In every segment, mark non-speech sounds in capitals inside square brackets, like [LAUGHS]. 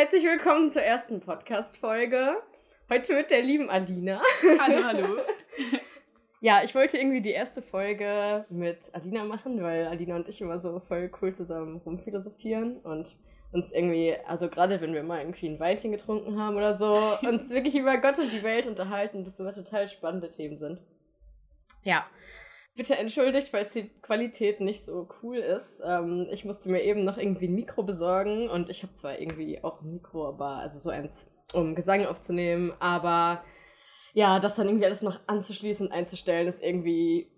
Herzlich willkommen zur ersten Podcast-Folge. Heute mit der lieben Alina. Hallo, hallo. [LAUGHS] ja, ich wollte irgendwie die erste Folge mit Alina machen, weil Alina und ich immer so voll cool zusammen rumphilosophieren und uns irgendwie, also gerade wenn wir mal irgendwie ein Weinchen getrunken haben oder so, [LAUGHS] uns wirklich über Gott und die Welt unterhalten, das immer total spannende Themen sind. Ja. Bitte entschuldigt, falls die Qualität nicht so cool ist. Ähm, ich musste mir eben noch irgendwie ein Mikro besorgen und ich habe zwar irgendwie auch ein Mikro, aber also so eins, um Gesang aufzunehmen, aber ja, das dann irgendwie alles noch anzuschließen und einzustellen, ist irgendwie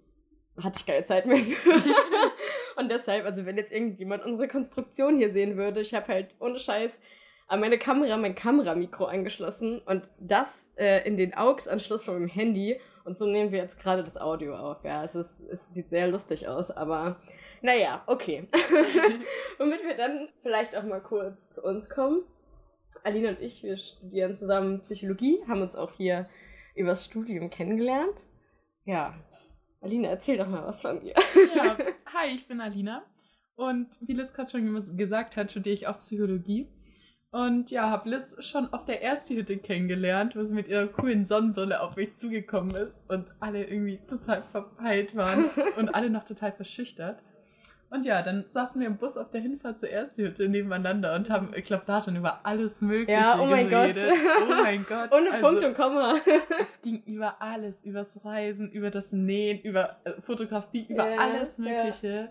hatte ich keine Zeit mehr für. [LAUGHS] und deshalb, also wenn jetzt irgendjemand unsere Konstruktion hier sehen würde, ich habe halt ohne Scheiß an meine Kamera mein Kameramikro angeschlossen und das äh, in den AUX-Anschluss von meinem Handy und so nehmen wir jetzt gerade das Audio auf. Ja, es, ist, es sieht sehr lustig aus, aber naja, okay. [LAUGHS] Womit wir dann vielleicht auch mal kurz zu uns kommen. Alina und ich, wir studieren zusammen Psychologie, haben uns auch hier übers Studium kennengelernt. Ja, Alina, erzähl doch mal was von dir. Ja, hi, ich bin Alina. Und wie Liz gerade schon gesagt hat, studiere ich auch Psychologie. Und ja, habe Liz schon auf der ersten Hütte kennengelernt, wo sie mit ihrer coolen Sonnenbrille auf mich zugekommen ist und alle irgendwie total verpeilt waren [LAUGHS] und alle noch total verschüchtert. Und ja, dann saßen wir im Bus auf der Hinfahrt zur ersten Hütte nebeneinander und haben, ich glaube, da schon über alles Mögliche ja, oh mein geredet. Gott. Oh mein [LAUGHS] Gott. Ohne also, Punkt und Komma. [LAUGHS] es ging über alles, übers Reisen, über das Nähen, über äh, Fotografie, über ja, alles Mögliche. Ja.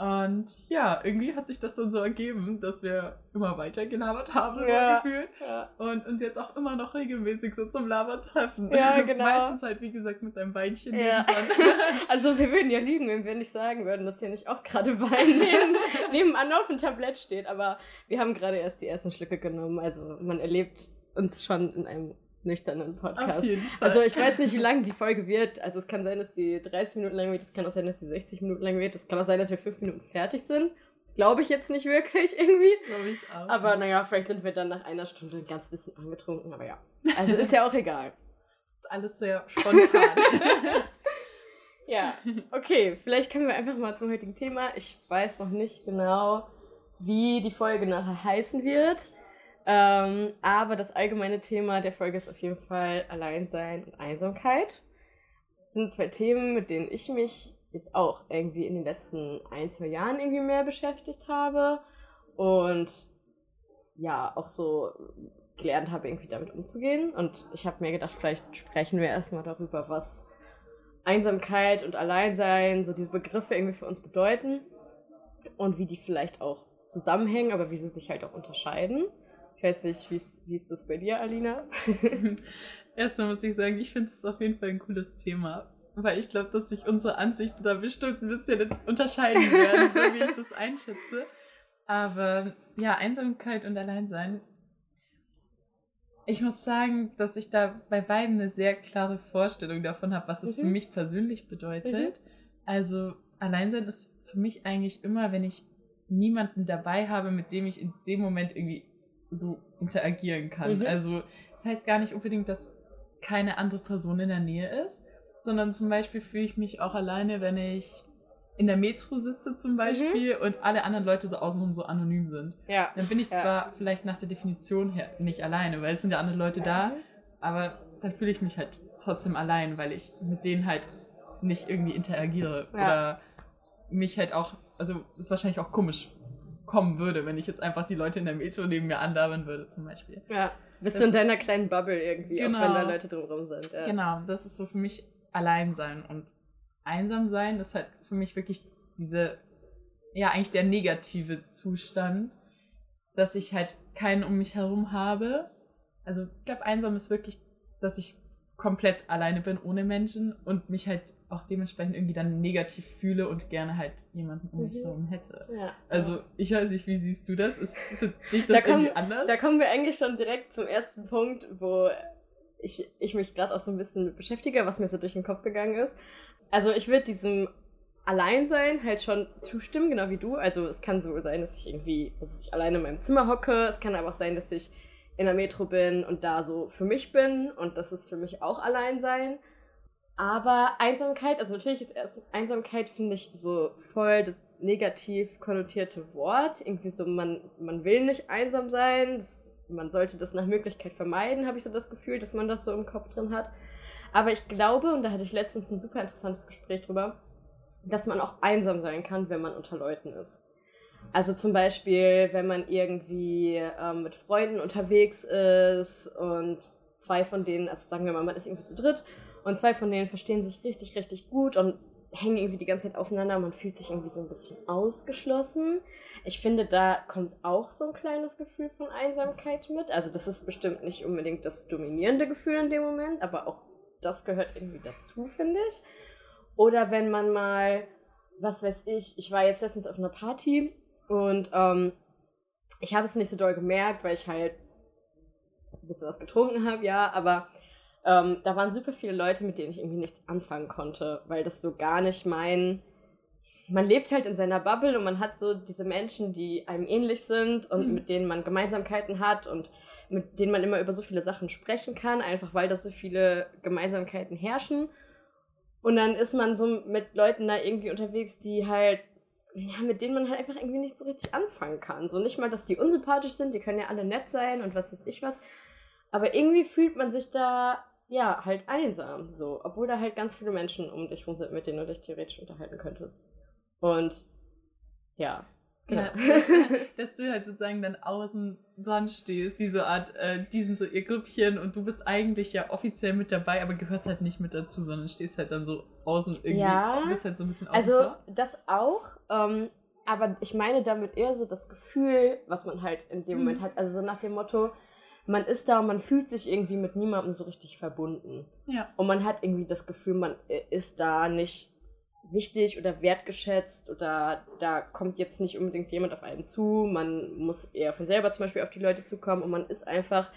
Und ja, irgendwie hat sich das dann so ergeben, dass wir immer weiter gelabert haben, so ja, gefühlt. Ja. Und uns jetzt auch immer noch regelmäßig so zum Labern treffen. Ja, [LAUGHS] genau. Meistens halt, wie gesagt, mit deinem Beinchen ja. [LAUGHS] also wir würden ja lügen, wenn wir nicht sagen würden, dass hier nicht auch gerade Wein [LAUGHS] neben, nebenan auf dem Tablett steht. Aber wir haben gerade erst die ersten Schlücke genommen. Also man erlebt uns schon in einem nüchternen Podcast. Also ich weiß nicht, wie lang die Folge wird. Also es kann sein, dass sie 30 Minuten lang wird, es kann auch sein, dass sie 60 Minuten lang wird, es kann auch sein, dass wir 5 Minuten fertig sind. Glaube ich jetzt nicht wirklich irgendwie. Glaube ich auch. Aber naja, vielleicht sind wir dann nach einer Stunde ein ganz bisschen angetrunken, aber ja. Also ist ja auch egal. [LAUGHS] ist alles sehr spontan. [LAUGHS] ja, okay. Vielleicht kommen wir einfach mal zum heutigen Thema. Ich weiß noch nicht genau, wie die Folge nachher heißen wird. Ähm, aber das allgemeine Thema der Folge ist auf jeden Fall Alleinsein und Einsamkeit. Das sind zwei Themen, mit denen ich mich jetzt auch irgendwie in den letzten ein, zwei Jahren irgendwie mehr beschäftigt habe. Und ja, auch so gelernt habe, irgendwie damit umzugehen. Und ich habe mir gedacht, vielleicht sprechen wir erstmal darüber, was Einsamkeit und Alleinsein, so diese Begriffe irgendwie für uns bedeuten und wie die vielleicht auch zusammenhängen, aber wie sie sich halt auch unterscheiden. Ich weiß nicht, wie ist das bei dir, Alina? [LAUGHS] Erstmal muss ich sagen, ich finde das auf jeden Fall ein cooles Thema. Weil ich glaube, dass sich unsere Ansichten da bestimmt ein bisschen unterscheiden werden, so wie ich das einschätze. Aber ja, Einsamkeit und Alleinsein. Ich muss sagen, dass ich da bei beiden eine sehr klare Vorstellung davon habe, was es mhm. für mich persönlich bedeutet. Mhm. Also Alleinsein ist für mich eigentlich immer, wenn ich niemanden dabei habe, mit dem ich in dem Moment irgendwie so interagieren kann. Mhm. Also das heißt gar nicht unbedingt, dass keine andere Person in der Nähe ist, sondern zum Beispiel fühle ich mich auch alleine, wenn ich in der Metro sitze zum Beispiel mhm. und alle anderen Leute so außenrum so anonym sind. Ja. Dann bin ich ja. zwar vielleicht nach der Definition her nicht alleine, weil es sind ja andere Leute da, aber dann fühle ich mich halt trotzdem allein, weil ich mit denen halt nicht irgendwie interagiere ja. oder mich halt auch, also ist wahrscheinlich auch komisch, kommen würde, wenn ich jetzt einfach die Leute in der Metro neben mir andabern würde, zum Beispiel. Ja, bist das du in deiner kleinen Bubble irgendwie, genau, auch wenn da Leute drumherum sind. Ja. Genau, das ist so für mich allein sein und einsam sein ist halt für mich wirklich diese, ja, eigentlich der negative Zustand, dass ich halt keinen um mich herum habe. Also ich glaube, einsam ist wirklich, dass ich komplett alleine bin ohne Menschen und mich halt auch dementsprechend irgendwie dann negativ fühle und gerne halt jemanden um mich mhm. herum hätte. Ja. Also ich weiß nicht, wie siehst du das? Ist für dich das da irgendwie kommen, anders? Da kommen wir eigentlich schon direkt zum ersten Punkt, wo ich, ich mich gerade auch so ein bisschen beschäftige, was mir so durch den Kopf gegangen ist. Also ich würde diesem Alleinsein halt schon zustimmen, genau wie du. Also es kann so sein, dass ich irgendwie, dass ich alleine in meinem Zimmer hocke. Es kann aber auch sein, dass ich in der Metro bin und da so für mich bin und das ist für mich auch Alleinsein. Aber Einsamkeit, also natürlich ist Einsamkeit, finde ich, so voll das negativ konnotierte Wort. Irgendwie so, man, man will nicht einsam sein. Das man sollte das nach Möglichkeit vermeiden, habe ich so das Gefühl, dass man das so im Kopf drin hat. Aber ich glaube, und da hatte ich letztens ein super interessantes Gespräch drüber, dass man auch einsam sein kann, wenn man unter Leuten ist. Also zum Beispiel, wenn man irgendwie ähm, mit Freunden unterwegs ist und zwei von denen, also sagen wir mal, man ist irgendwie zu dritt und zwei von denen verstehen sich richtig, richtig gut und hängen irgendwie die ganze Zeit aufeinander. Man fühlt sich irgendwie so ein bisschen ausgeschlossen. Ich finde, da kommt auch so ein kleines Gefühl von Einsamkeit mit. Also das ist bestimmt nicht unbedingt das dominierende Gefühl in dem Moment, aber auch das gehört irgendwie dazu, finde ich. Oder wenn man mal, was weiß ich, ich war jetzt letztens auf einer Party und ähm, ich habe es nicht so doll gemerkt, weil ich halt ein bisschen was getrunken habe, ja, aber ähm, da waren super viele Leute, mit denen ich irgendwie nichts anfangen konnte, weil das so gar nicht mein. Man lebt halt in seiner Bubble und man hat so diese Menschen, die einem ähnlich sind und mhm. mit denen man Gemeinsamkeiten hat und mit denen man immer über so viele Sachen sprechen kann, einfach weil da so viele Gemeinsamkeiten herrschen. Und dann ist man so mit Leuten da irgendwie unterwegs, die halt, ja, mit denen man halt einfach irgendwie nicht so richtig anfangen kann. So nicht mal, dass die unsympathisch sind, die können ja alle nett sein und was weiß ich was. Aber irgendwie fühlt man sich da ja, halt einsam, so, obwohl da halt ganz viele Menschen um dich rum sind, mit denen du dich theoretisch unterhalten könntest. Und ja. Ja, dass, du halt sozusagen dann außen dran stehst, wie so eine Art, äh, die sind so ihr Grüppchen und du bist eigentlich ja offiziell mit dabei, aber gehörst halt nicht mit dazu, sondern stehst halt dann so außen irgendwie, ja, bist halt so ein bisschen außen Also vor. das auch, ähm, aber ich meine damit eher so das Gefühl, was man halt in dem mhm. Moment hat, also so nach dem Motto, man ist da und man fühlt sich irgendwie mit niemandem so richtig verbunden. Ja. Und man hat irgendwie das Gefühl, man ist da nicht wichtig oder wertgeschätzt oder da kommt jetzt nicht unbedingt jemand auf einen zu. Man muss eher von selber zum Beispiel auf die Leute zukommen und man ist einfach,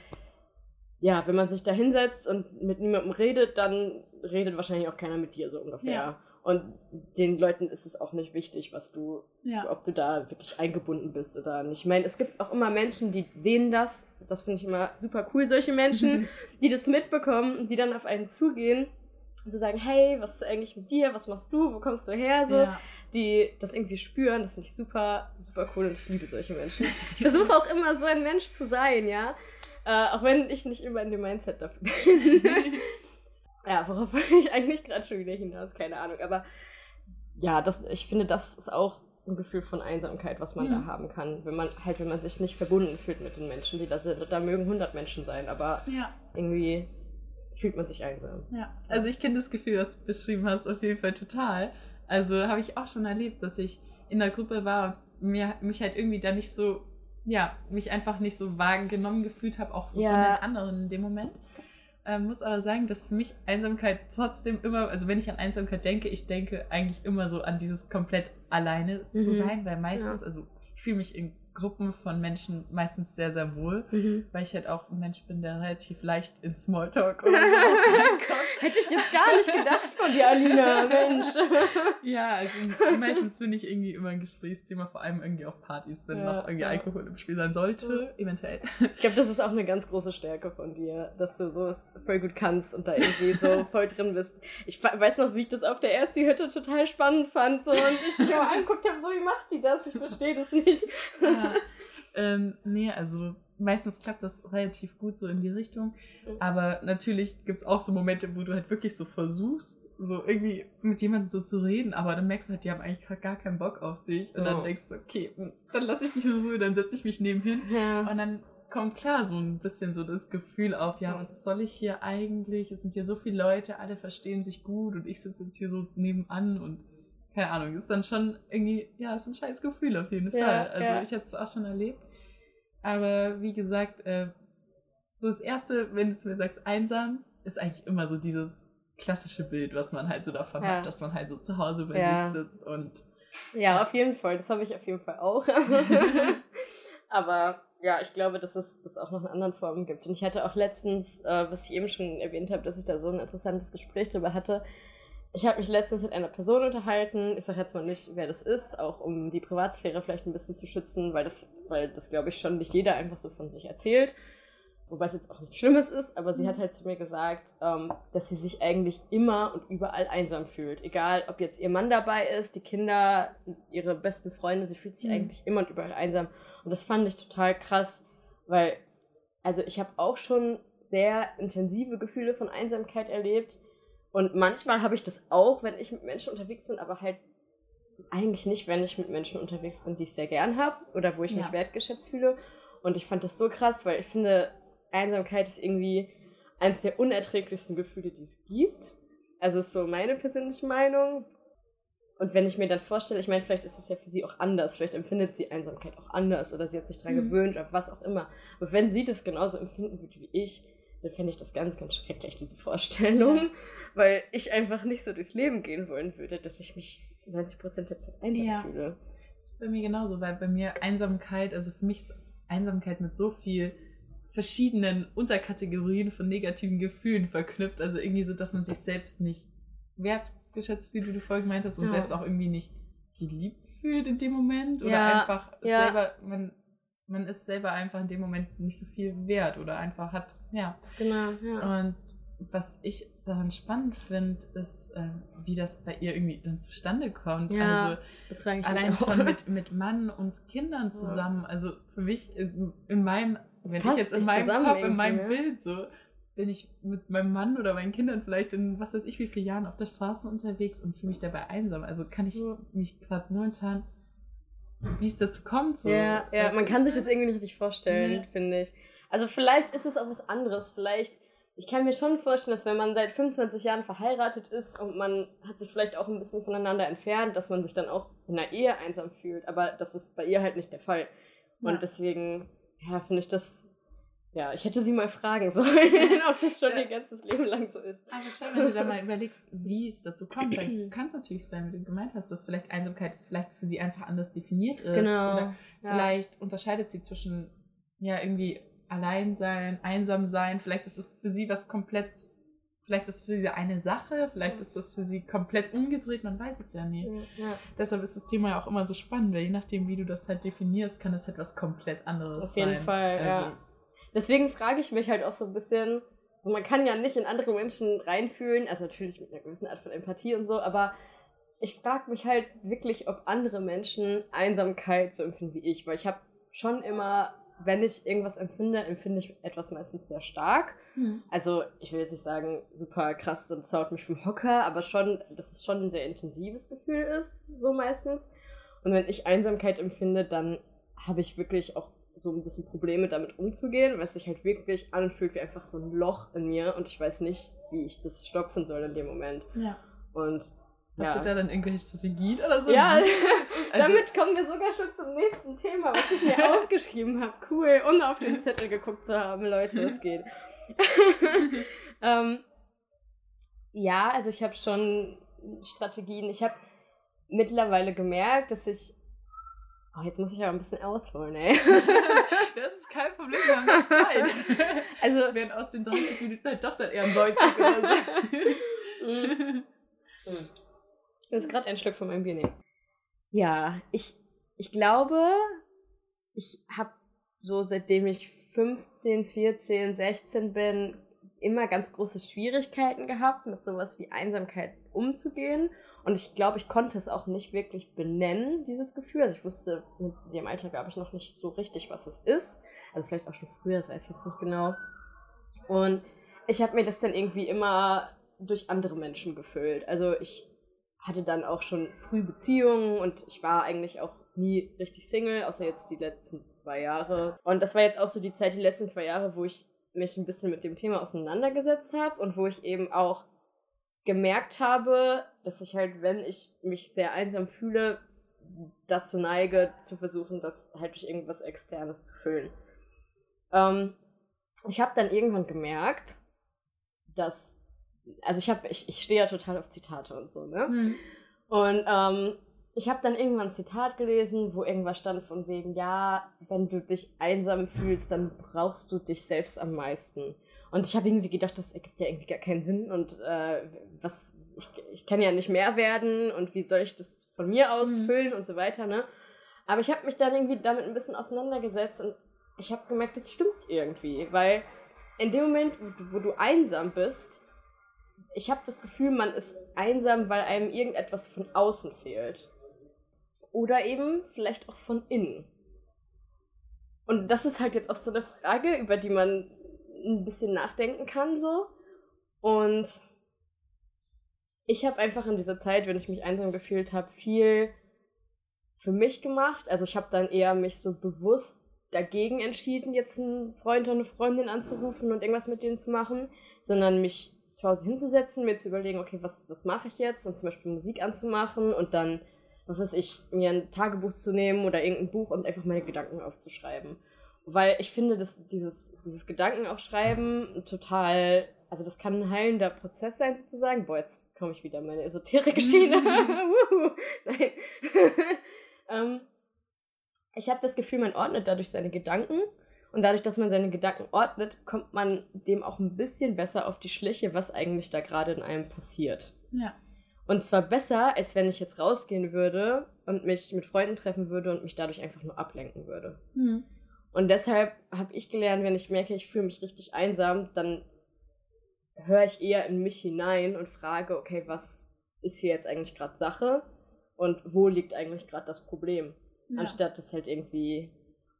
ja, wenn man sich da hinsetzt und mit niemandem redet, dann redet wahrscheinlich auch keiner mit dir so ungefähr. Ja. Und den Leuten ist es auch nicht wichtig, was du, ja. ob du da wirklich eingebunden bist oder nicht. Ich meine, es gibt auch immer Menschen, die sehen das. Das finde ich immer super cool, solche Menschen, [LAUGHS] die das mitbekommen und die dann auf einen zugehen und so sagen, hey, was ist eigentlich mit dir? Was machst du? Wo kommst du her? So, ja. die das irgendwie spüren. Das finde ich super, super cool und ich liebe solche Menschen. Ich versuche auch immer so ein Mensch zu sein, ja. Äh, auch wenn ich nicht immer in dem Mindset dafür bin. [LAUGHS] Ja, worauf wollte ich eigentlich gerade schon wieder hinaus? Keine Ahnung. Aber ja, das, ich finde, das ist auch ein Gefühl von Einsamkeit, was man mhm. da haben kann. Wenn man halt, wenn man sich nicht verbunden fühlt mit den Menschen, die da sind. Und da mögen 100 Menschen sein, aber ja. irgendwie fühlt man sich einsam. Ja, also ich kenne das Gefühl, was du beschrieben hast, auf jeden Fall total. Also habe ich auch schon erlebt, dass ich in der Gruppe war und mir, mich halt irgendwie da nicht so, ja, mich einfach nicht so wahrgenommen gefühlt habe, auch so ja. von den anderen in dem Moment. Ähm, muss aber sagen, dass für mich Einsamkeit trotzdem immer, also wenn ich an Einsamkeit denke, ich denke eigentlich immer so an dieses komplett alleine mhm. zu sein, weil meistens, ja. also ich fühle mich in Gruppen von Menschen meistens sehr, sehr wohl, mhm. weil ich halt auch ein Mensch bin, der relativ leicht in Smalltalk [LAUGHS] oder so Hätte ich jetzt gar nicht gedacht von dir, Alina, Mensch. [LAUGHS] ja, also meistens finde ich irgendwie immer ein Gesprächsthema, vor allem irgendwie auf Partys, wenn ja, noch irgendwie ja. Alkohol im Spiel sein sollte, eventuell. Ich glaube, das ist auch eine ganz große Stärke von dir, dass du sowas voll gut kannst und da irgendwie so [LAUGHS] voll drin bist. Ich weiß noch, wie ich das auf der ersten Hütte total spannend fand so, und ich mich mal anguckt habe, so wie macht die das? Ich verstehe das nicht. Ja. [LAUGHS] Ähm, nee, also meistens klappt das relativ gut so in die Richtung. Mhm. Aber natürlich gibt es auch so Momente, wo du halt wirklich so versuchst, so irgendwie mit jemandem so zu reden, aber dann merkst du halt, die haben eigentlich gar keinen Bock auf dich. Und oh. dann denkst du, okay, hm, dann lass ich dich in Ruhe, dann setze ich mich nebenhin. Ja. Und dann kommt klar so ein bisschen so das Gefühl auf, ja, was soll ich hier eigentlich? Es sind hier so viele Leute, alle verstehen sich gut und ich sitze jetzt hier so nebenan und keine Ahnung, ist dann schon irgendwie, ja, ist ein scheiß Gefühl auf jeden ja, Fall. Also ja. ich hätte es auch schon erlebt. Aber wie gesagt, äh, so das Erste, wenn du zu mir sagst, einsam, ist eigentlich immer so dieses klassische Bild, was man halt so davon ja. hat, dass man halt so zu Hause bei sich sitzt und. Ja, auf jeden Fall. Das habe ich auf jeden Fall auch. [LAUGHS] Aber ja, ich glaube, dass es das auch noch in anderen Formen gibt. Und ich hatte auch letztens, äh, was ich eben schon erwähnt habe, dass ich da so ein interessantes Gespräch drüber hatte, ich habe mich letztens mit einer Person unterhalten. Ich sage jetzt mal nicht, wer das ist, auch um die Privatsphäre vielleicht ein bisschen zu schützen, weil das, weil das glaube ich schon nicht jeder einfach so von sich erzählt. Wobei es jetzt auch nichts Schlimmes ist, aber sie hat halt zu mir gesagt, ähm, dass sie sich eigentlich immer und überall einsam fühlt. Egal, ob jetzt ihr Mann dabei ist, die Kinder, ihre besten Freunde, sie fühlt sich mhm. eigentlich immer und überall einsam. Und das fand ich total krass, weil also ich habe auch schon sehr intensive Gefühle von Einsamkeit erlebt. Und manchmal habe ich das auch, wenn ich mit Menschen unterwegs bin, aber halt eigentlich nicht, wenn ich mit Menschen unterwegs bin, die ich sehr gern habe oder wo ich ja. mich wertgeschätzt fühle. Und ich fand das so krass, weil ich finde, Einsamkeit ist irgendwie eines der unerträglichsten Gefühle, die es gibt. Also ist so meine persönliche Meinung. Und wenn ich mir dann vorstelle, ich meine, vielleicht ist es ja für sie auch anders, vielleicht empfindet sie Einsamkeit auch anders oder sie hat sich daran mhm. gewöhnt oder was auch immer. Aber wenn sie das genauso empfinden würde wie ich, dann fände ich das ganz, ganz schrecklich, diese Vorstellung, weil ich einfach nicht so durchs Leben gehen wollen würde, dass ich mich 90% der Zeit einsam ja. fühle. Das ist bei mir genauso, weil bei mir Einsamkeit, also für mich ist Einsamkeit mit so viel verschiedenen Unterkategorien von negativen Gefühlen verknüpft. Also irgendwie so, dass man sich selbst nicht wertgeschätzt fühlt, wie du vorhin gemeint hast, und ja. selbst auch irgendwie nicht geliebt fühlt in dem Moment. Oder ja. einfach selber, man, man ist selber einfach in dem Moment nicht so viel wert oder einfach hat, ja. Genau, ja. Und was ich daran spannend finde, ist, äh, wie das bei ihr irgendwie dann zustande kommt. Ja, also das frage ich allein schon mit, mit Mann und Kindern zusammen. Ja. Also für mich in, in meinem das wenn ich jetzt in meinem Kopf, in meinem ne? Bild so, bin ich mit meinem Mann oder meinen Kindern vielleicht in was weiß ich wie viele Jahren auf der Straße unterwegs und fühle mich dabei einsam. Also kann ich ja. mich gerade momentan, wie es dazu kommt. So, ja, ja man kann sich das irgendwie nicht richtig vorstellen, nee. finde ich. Also vielleicht ist es auch was anderes. Vielleicht, ich kann mir schon vorstellen, dass wenn man seit 25 Jahren verheiratet ist und man hat sich vielleicht auch ein bisschen voneinander entfernt, dass man sich dann auch in der Ehe einsam fühlt. Aber das ist bei ihr halt nicht der Fall. Und ja. deswegen ja, finde ich das. Ja, ich hätte sie mal fragen [LAUGHS] sollen, ob das schon ihr ganzes Leben lang so ist. Aber schau, wenn du da mal [LAUGHS] überlegst, wie es dazu kommt, dann [CLEARS THROAT] kann es natürlich sein, wie du gemeint hast, dass vielleicht Einsamkeit vielleicht für sie einfach anders definiert ist. Genau. Oder ja. vielleicht unterscheidet sie zwischen, ja, irgendwie allein sein, einsam sein. Vielleicht ist es für sie was komplett Vielleicht ist es für sie eine Sache, vielleicht ist das für sie komplett umgedreht, man weiß es ja nie. Ja. Deshalb ist das Thema ja auch immer so spannend, weil je nachdem, wie du das halt definierst, kann das halt was komplett anderes sein. Auf jeden sein. Fall, also, ja. Deswegen frage ich mich halt auch so ein bisschen, so man kann ja nicht in andere Menschen reinfühlen, also natürlich mit einer gewissen Art von Empathie und so, aber ich frage mich halt wirklich, ob andere Menschen Einsamkeit so empfinden wie ich, weil ich habe schon immer wenn ich irgendwas empfinde, empfinde ich etwas meistens sehr stark. Mhm. Also ich will jetzt nicht sagen, super krass und zaut mich vom Hocker, aber schon, dass es schon ein sehr intensives Gefühl ist, so meistens. Und wenn ich Einsamkeit empfinde, dann habe ich wirklich auch so ein bisschen Probleme damit umzugehen, weil es sich halt wirklich anfühlt wie einfach so ein Loch in mir und ich weiß nicht, wie ich das stopfen soll in dem Moment. Ja. Und Hast ja. du da dann irgendwelche Strategien oder so? Ja, [LAUGHS] also, damit kommen wir sogar schon zum nächsten Thema, was ich mir [LAUGHS] aufgeschrieben habe. Cool, ohne auf den Zettel geguckt zu haben, Leute, es geht. [LAUGHS] ähm, ja, also ich habe schon Strategien. Ich habe mittlerweile gemerkt, dass ich. Oh, jetzt muss ich aber ein bisschen ausholen, ey. [LAUGHS] das ist kein Problem, wir haben noch Zeit. [LAUGHS] Also, werden aus den 30 Minuten halt doch dann eher 90 oder so. [LAUGHS] mm. Du hast gerade einen Schluck von meinem Bier nehmen. Ja, ich, ich glaube, ich habe so seitdem ich 15, 14, 16 bin, immer ganz große Schwierigkeiten gehabt, mit sowas wie Einsamkeit umzugehen. Und ich glaube, ich konnte es auch nicht wirklich benennen, dieses Gefühl. Also ich wusste mit dem Alter, glaube ich, noch nicht so richtig, was es ist. Also vielleicht auch schon früher, das weiß ich jetzt nicht genau. Und ich habe mir das dann irgendwie immer durch andere Menschen gefüllt. Also ich hatte dann auch schon früh Beziehungen und ich war eigentlich auch nie richtig Single, außer jetzt die letzten zwei Jahre. Und das war jetzt auch so die Zeit, die letzten zwei Jahre, wo ich mich ein bisschen mit dem Thema auseinandergesetzt habe und wo ich eben auch gemerkt habe, dass ich halt, wenn ich mich sehr einsam fühle, dazu neige, zu versuchen, das halt durch irgendwas Externes zu füllen. Ähm, ich habe dann irgendwann gemerkt, dass also ich habe, ich, ich stehe ja total auf Zitate und so, ne? Mhm. Und ähm, ich habe dann irgendwann ein Zitat gelesen, wo irgendwas stand von wegen, ja, wenn du dich einsam fühlst, dann brauchst du dich selbst am meisten. Und ich habe irgendwie gedacht, das ergibt ja irgendwie gar keinen Sinn und äh, was, ich, ich kann ja nicht mehr werden und wie soll ich das von mir aus mhm. füllen und so weiter, ne? Aber ich habe mich dann irgendwie damit ein bisschen auseinandergesetzt und ich habe gemerkt, das stimmt irgendwie, weil in dem Moment, wo du, wo du einsam bist, ich habe das Gefühl, man ist einsam, weil einem irgendetwas von außen fehlt. Oder eben vielleicht auch von innen. und das ist halt jetzt auch so eine Frage, über die man ein bisschen nachdenken kann, so. Und ich habe einfach in dieser Zeit, wenn ich mich einsam gefühlt habe, viel für mich gemacht. Also ich habe dann eher mich so bewusst dagegen entschieden, jetzt einen Freund oder eine Freundin anzurufen und irgendwas mit denen zu machen, sondern mich zu Hause hinzusetzen, mir zu überlegen, okay, was, was mache ich jetzt? Und zum Beispiel Musik anzumachen und dann, was weiß ich, mir ein Tagebuch zu nehmen oder irgendein Buch und einfach meine Gedanken aufzuschreiben. Weil ich finde, dass dieses, dieses Gedankenaufschreiben total, also das kann ein heilender Prozess sein sozusagen. Boah, jetzt komme ich wieder in meine Esoterik-Schiene. [LAUGHS] Nein. [LAUGHS] ähm, ich habe das Gefühl, man ordnet dadurch seine Gedanken. Und dadurch, dass man seine Gedanken ordnet, kommt man dem auch ein bisschen besser auf die Schliche, was eigentlich da gerade in einem passiert. Ja. Und zwar besser, als wenn ich jetzt rausgehen würde und mich mit Freunden treffen würde und mich dadurch einfach nur ablenken würde. Mhm. Und deshalb habe ich gelernt, wenn ich merke, ich fühle mich richtig einsam, dann höre ich eher in mich hinein und frage, okay, was ist hier jetzt eigentlich gerade Sache und wo liegt eigentlich gerade das Problem? Ja. Anstatt das halt irgendwie,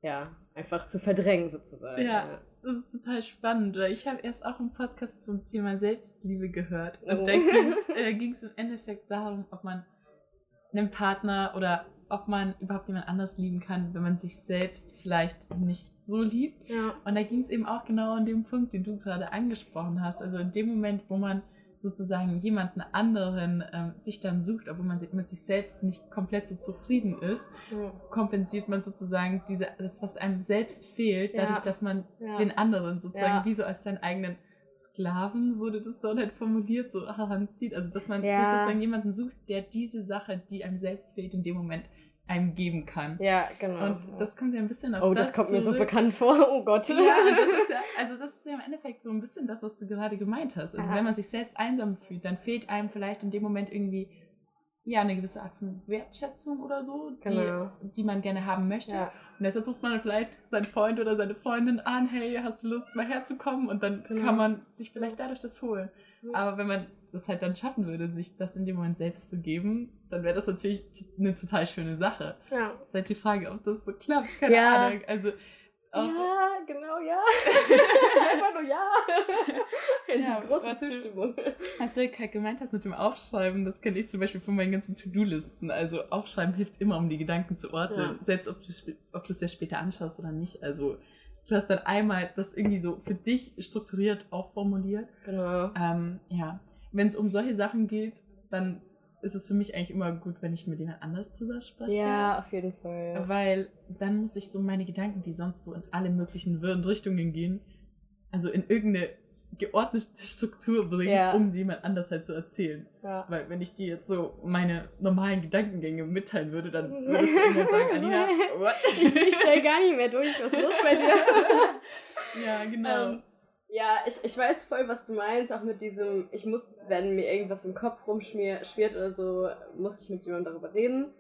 ja, einfach zu verdrängen sozusagen. Ja, das ist total spannend. Ich habe erst auch einen Podcast zum Thema Selbstliebe gehört. Und Oh. da ging es [LAUGHS] im Endeffekt darum, ob man einen Partner oder ob man überhaupt jemand anders lieben kann, wenn man sich selbst vielleicht nicht so liebt. Ja. Und da ging es eben auch genau an dem Punkt, den du gerade angesprochen hast. Also in dem Moment, wo man sozusagen jemanden anderen ähm, sich dann sucht, obwohl man sich- mit sich selbst nicht komplett so zufrieden ist, Ja. kompensiert man sozusagen diese, das, was einem selbst fehlt, Ja. dadurch, dass man Ja. den anderen sozusagen wie so als seinen eigenen Sklaven, wurde das dort halt formuliert, so heranzieht. Also, dass man sich sozusagen jemanden sucht, der diese Sache, die einem selbst fehlt, in dem Moment einem geben kann. ja, genau. Und das kommt ja ein bisschen auf oh, das das kommt mir so bekannt vor. Oh Gott. [LAUGHS] Ja, das ja, also das ist ja im Endeffekt so ein bisschen das, was du gerade gemeint hast. Also Aha. wenn man sich selbst einsam fühlt, dann fehlt einem vielleicht in dem Moment irgendwie ja eine gewisse Art von Wertschätzung oder so, Genau. die, die man gerne haben möchte. Ja. Und deshalb ruft man vielleicht seinen Freund oder seine Freundin an, hey, hast du Lust mal herzukommen? Und dann Genau. kann man sich vielleicht dadurch das holen. Ja. Aber wenn man das halt dann schaffen würde, sich das in dem Moment selbst zu geben, dann wäre das natürlich eine total schöne Sache. Ja. Es ist halt die Frage, ob das so klappt. Keine Ja. Ahnung. Also auch, Ja, genau, ja. [LAUGHS] Einfach nur ja. Ja, große was du-. Was du gerade gemeint hast mit dem Aufschreiben, das kenne ich zum Beispiel von meinen ganzen To-Do-Listen. Also Aufschreiben hilft immer, um die Gedanken zu ordnen. Ja. Selbst ob du es ob ja später anschaust oder nicht. Also du hast dann einmal das irgendwie so für dich strukturiert auch formuliert. Genau. Ähm, ja, wenn es um solche Sachen geht, dann ist es für mich eigentlich immer gut, wenn ich mit jemand anders drüber spreche. Ja, auf jeden Fall. Ja. Weil dann muss ich so meine Gedanken, die sonst so in alle möglichen wirren Richtungen gehen, also in irgendeine geordnete Struktur bringen, Ja. um sie jemand anders halt zu erzählen. Ja. Weil wenn ich dir jetzt so meine normalen Gedankengänge mitteilen würde, dann [LAUGHS] würdest du irgendwann sagen, Alina, [LAUGHS] what? Ich, ich stell gar nicht mehr durch. Was ist los bei dir? [LAUGHS] ja, genau. Ähm, ja, ich, ich weiß voll, was du meinst, auch mit diesem, ich muss, wenn mir irgendwas im Kopf rumschwirrt oder so, muss ich mit jemandem darüber reden,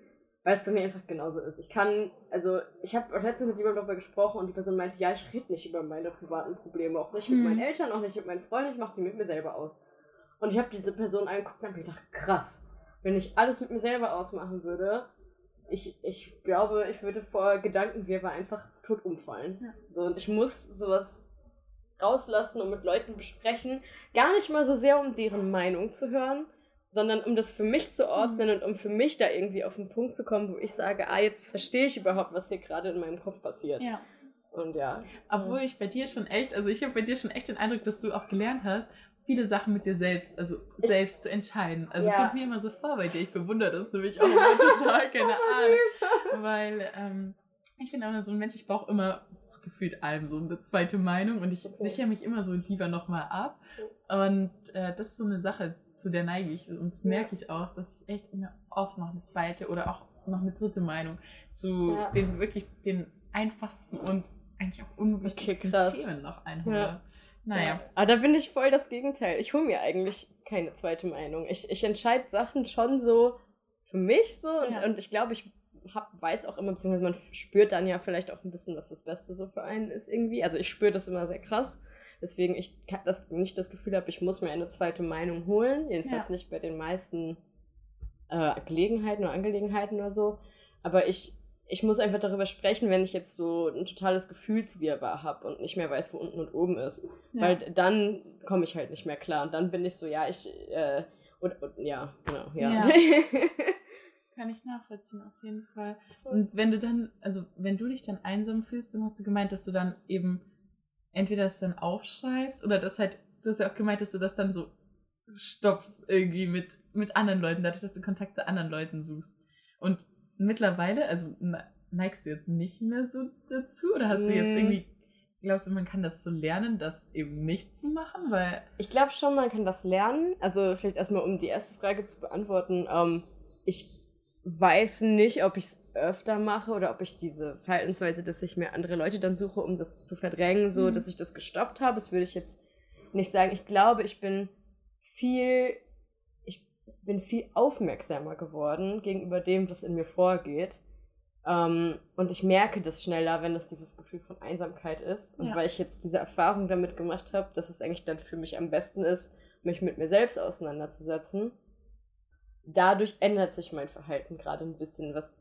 weil es bei mir einfach genauso ist. Ich kann, also ich habe letztens mit jemandem darüber gesprochen und die Person meinte, ja, ich rede nicht über meine privaten Probleme, auch nicht mit Mhm. meinen Eltern, auch nicht mit meinen Freunden, ich mache die mit mir selber aus. Und ich habe diese Person angeguckt und habe mir gedacht, krass, wenn ich alles mit mir selber ausmachen würde, ich, ich glaube, ich würde vor Gedankenwirrwarr einfach tot umfallen. Ja. So, und ich muss sowas rauslassen und mit Leuten besprechen. Gar nicht mal so sehr, um deren Meinung zu hören, sondern um das für mich zu ordnen und um für mich da irgendwie auf den Punkt zu kommen, wo ich sage, ah, jetzt verstehe ich überhaupt, was hier gerade in meinem Kopf passiert. Ja. Und ja. Obwohl ich bei dir schon echt, also ich habe bei dir schon echt den Eindruck, dass du auch gelernt hast, viele Sachen mit dir selbst, also Ich- selbst zu entscheiden. Also Ja. kommt mir immer so vor bei dir. Ich bewundere das nämlich auch immer total, [LAUGHS] keine Ahnung. Weil ähm, ich bin immer so ein Mensch, ich brauche immer zu gefühlt allem so eine zweite Meinung und ich Okay. sichere mich immer so lieber nochmal ab. Und äh, das ist so eine Sache, zu der neige ich. Und das Ja. merke ich auch, dass ich echt immer oft noch eine zweite oder auch noch eine dritte Meinung zu Ja. den wirklich den einfachsten und eigentlich auch unwichtigsten Okay. Themen noch einhole. Ja. Naja. Aber da bin ich voll das Gegenteil. Ich hole mir eigentlich keine zweite Meinung. Ich, ich entscheide Sachen schon so für mich so und, und ich glaube, ich hab, weiß auch immer, beziehungsweise man spürt dann ja vielleicht auch ein bisschen, was das Beste so für einen ist irgendwie. Also ich spüre das immer sehr krass. Deswegen ich das, nicht das Gefühl habe, ich muss mir eine zweite Meinung holen. Jedenfalls Ja. nicht bei den meisten äh, Gelegenheiten oder Angelegenheiten oder so. Aber ich, ich muss einfach darüber sprechen, wenn ich jetzt so ein totales Gefühlswirrwarr habe und nicht mehr weiß, wo unten und oben ist. Ja. Weil dann komme ich halt nicht mehr klar. Und dann bin ich so, ja, ich, äh, und, und ja, genau, ja. ja. [LAUGHS] Kann ich nachvollziehen, auf jeden Fall. Und wenn du dann, also wenn du dich dann einsam fühlst, dann hast du gemeint, dass du dann eben entweder das dann aufschreibst oder das halt, du hast ja auch gemeint, dass du das dann so stoppst irgendwie mit, mit anderen Leuten, dadurch, dass du Kontakt zu anderen Leuten suchst. Und mittlerweile, also neigst du jetzt nicht mehr so dazu oder hast du jetzt irgendwie, glaubst du, man kann das so lernen, das eben nicht zu machen? Weil ich glaube schon, man kann das lernen. Also vielleicht erstmal, um die erste Frage zu beantworten. Ähm, ich weiß nicht, ob ich es öfter mache oder ob ich diese Verhaltensweise, dass ich mir andere Leute dann suche, um das zu verdrängen, so mhm. dass ich das gestoppt habe. Das würde ich jetzt nicht sagen. Ich glaube, ich bin viel bin viel aufmerksamer geworden gegenüber dem, was in mir vorgeht. Ähm, und ich merke das schneller, wenn es dieses Gefühl von Einsamkeit ist. Und ja. weil ich jetzt diese Erfahrung damit gemacht habe, dass es eigentlich dann für mich am besten ist, mich mit mir selbst auseinanderzusetzen. Dadurch ändert sich mein Verhalten gerade ein bisschen, was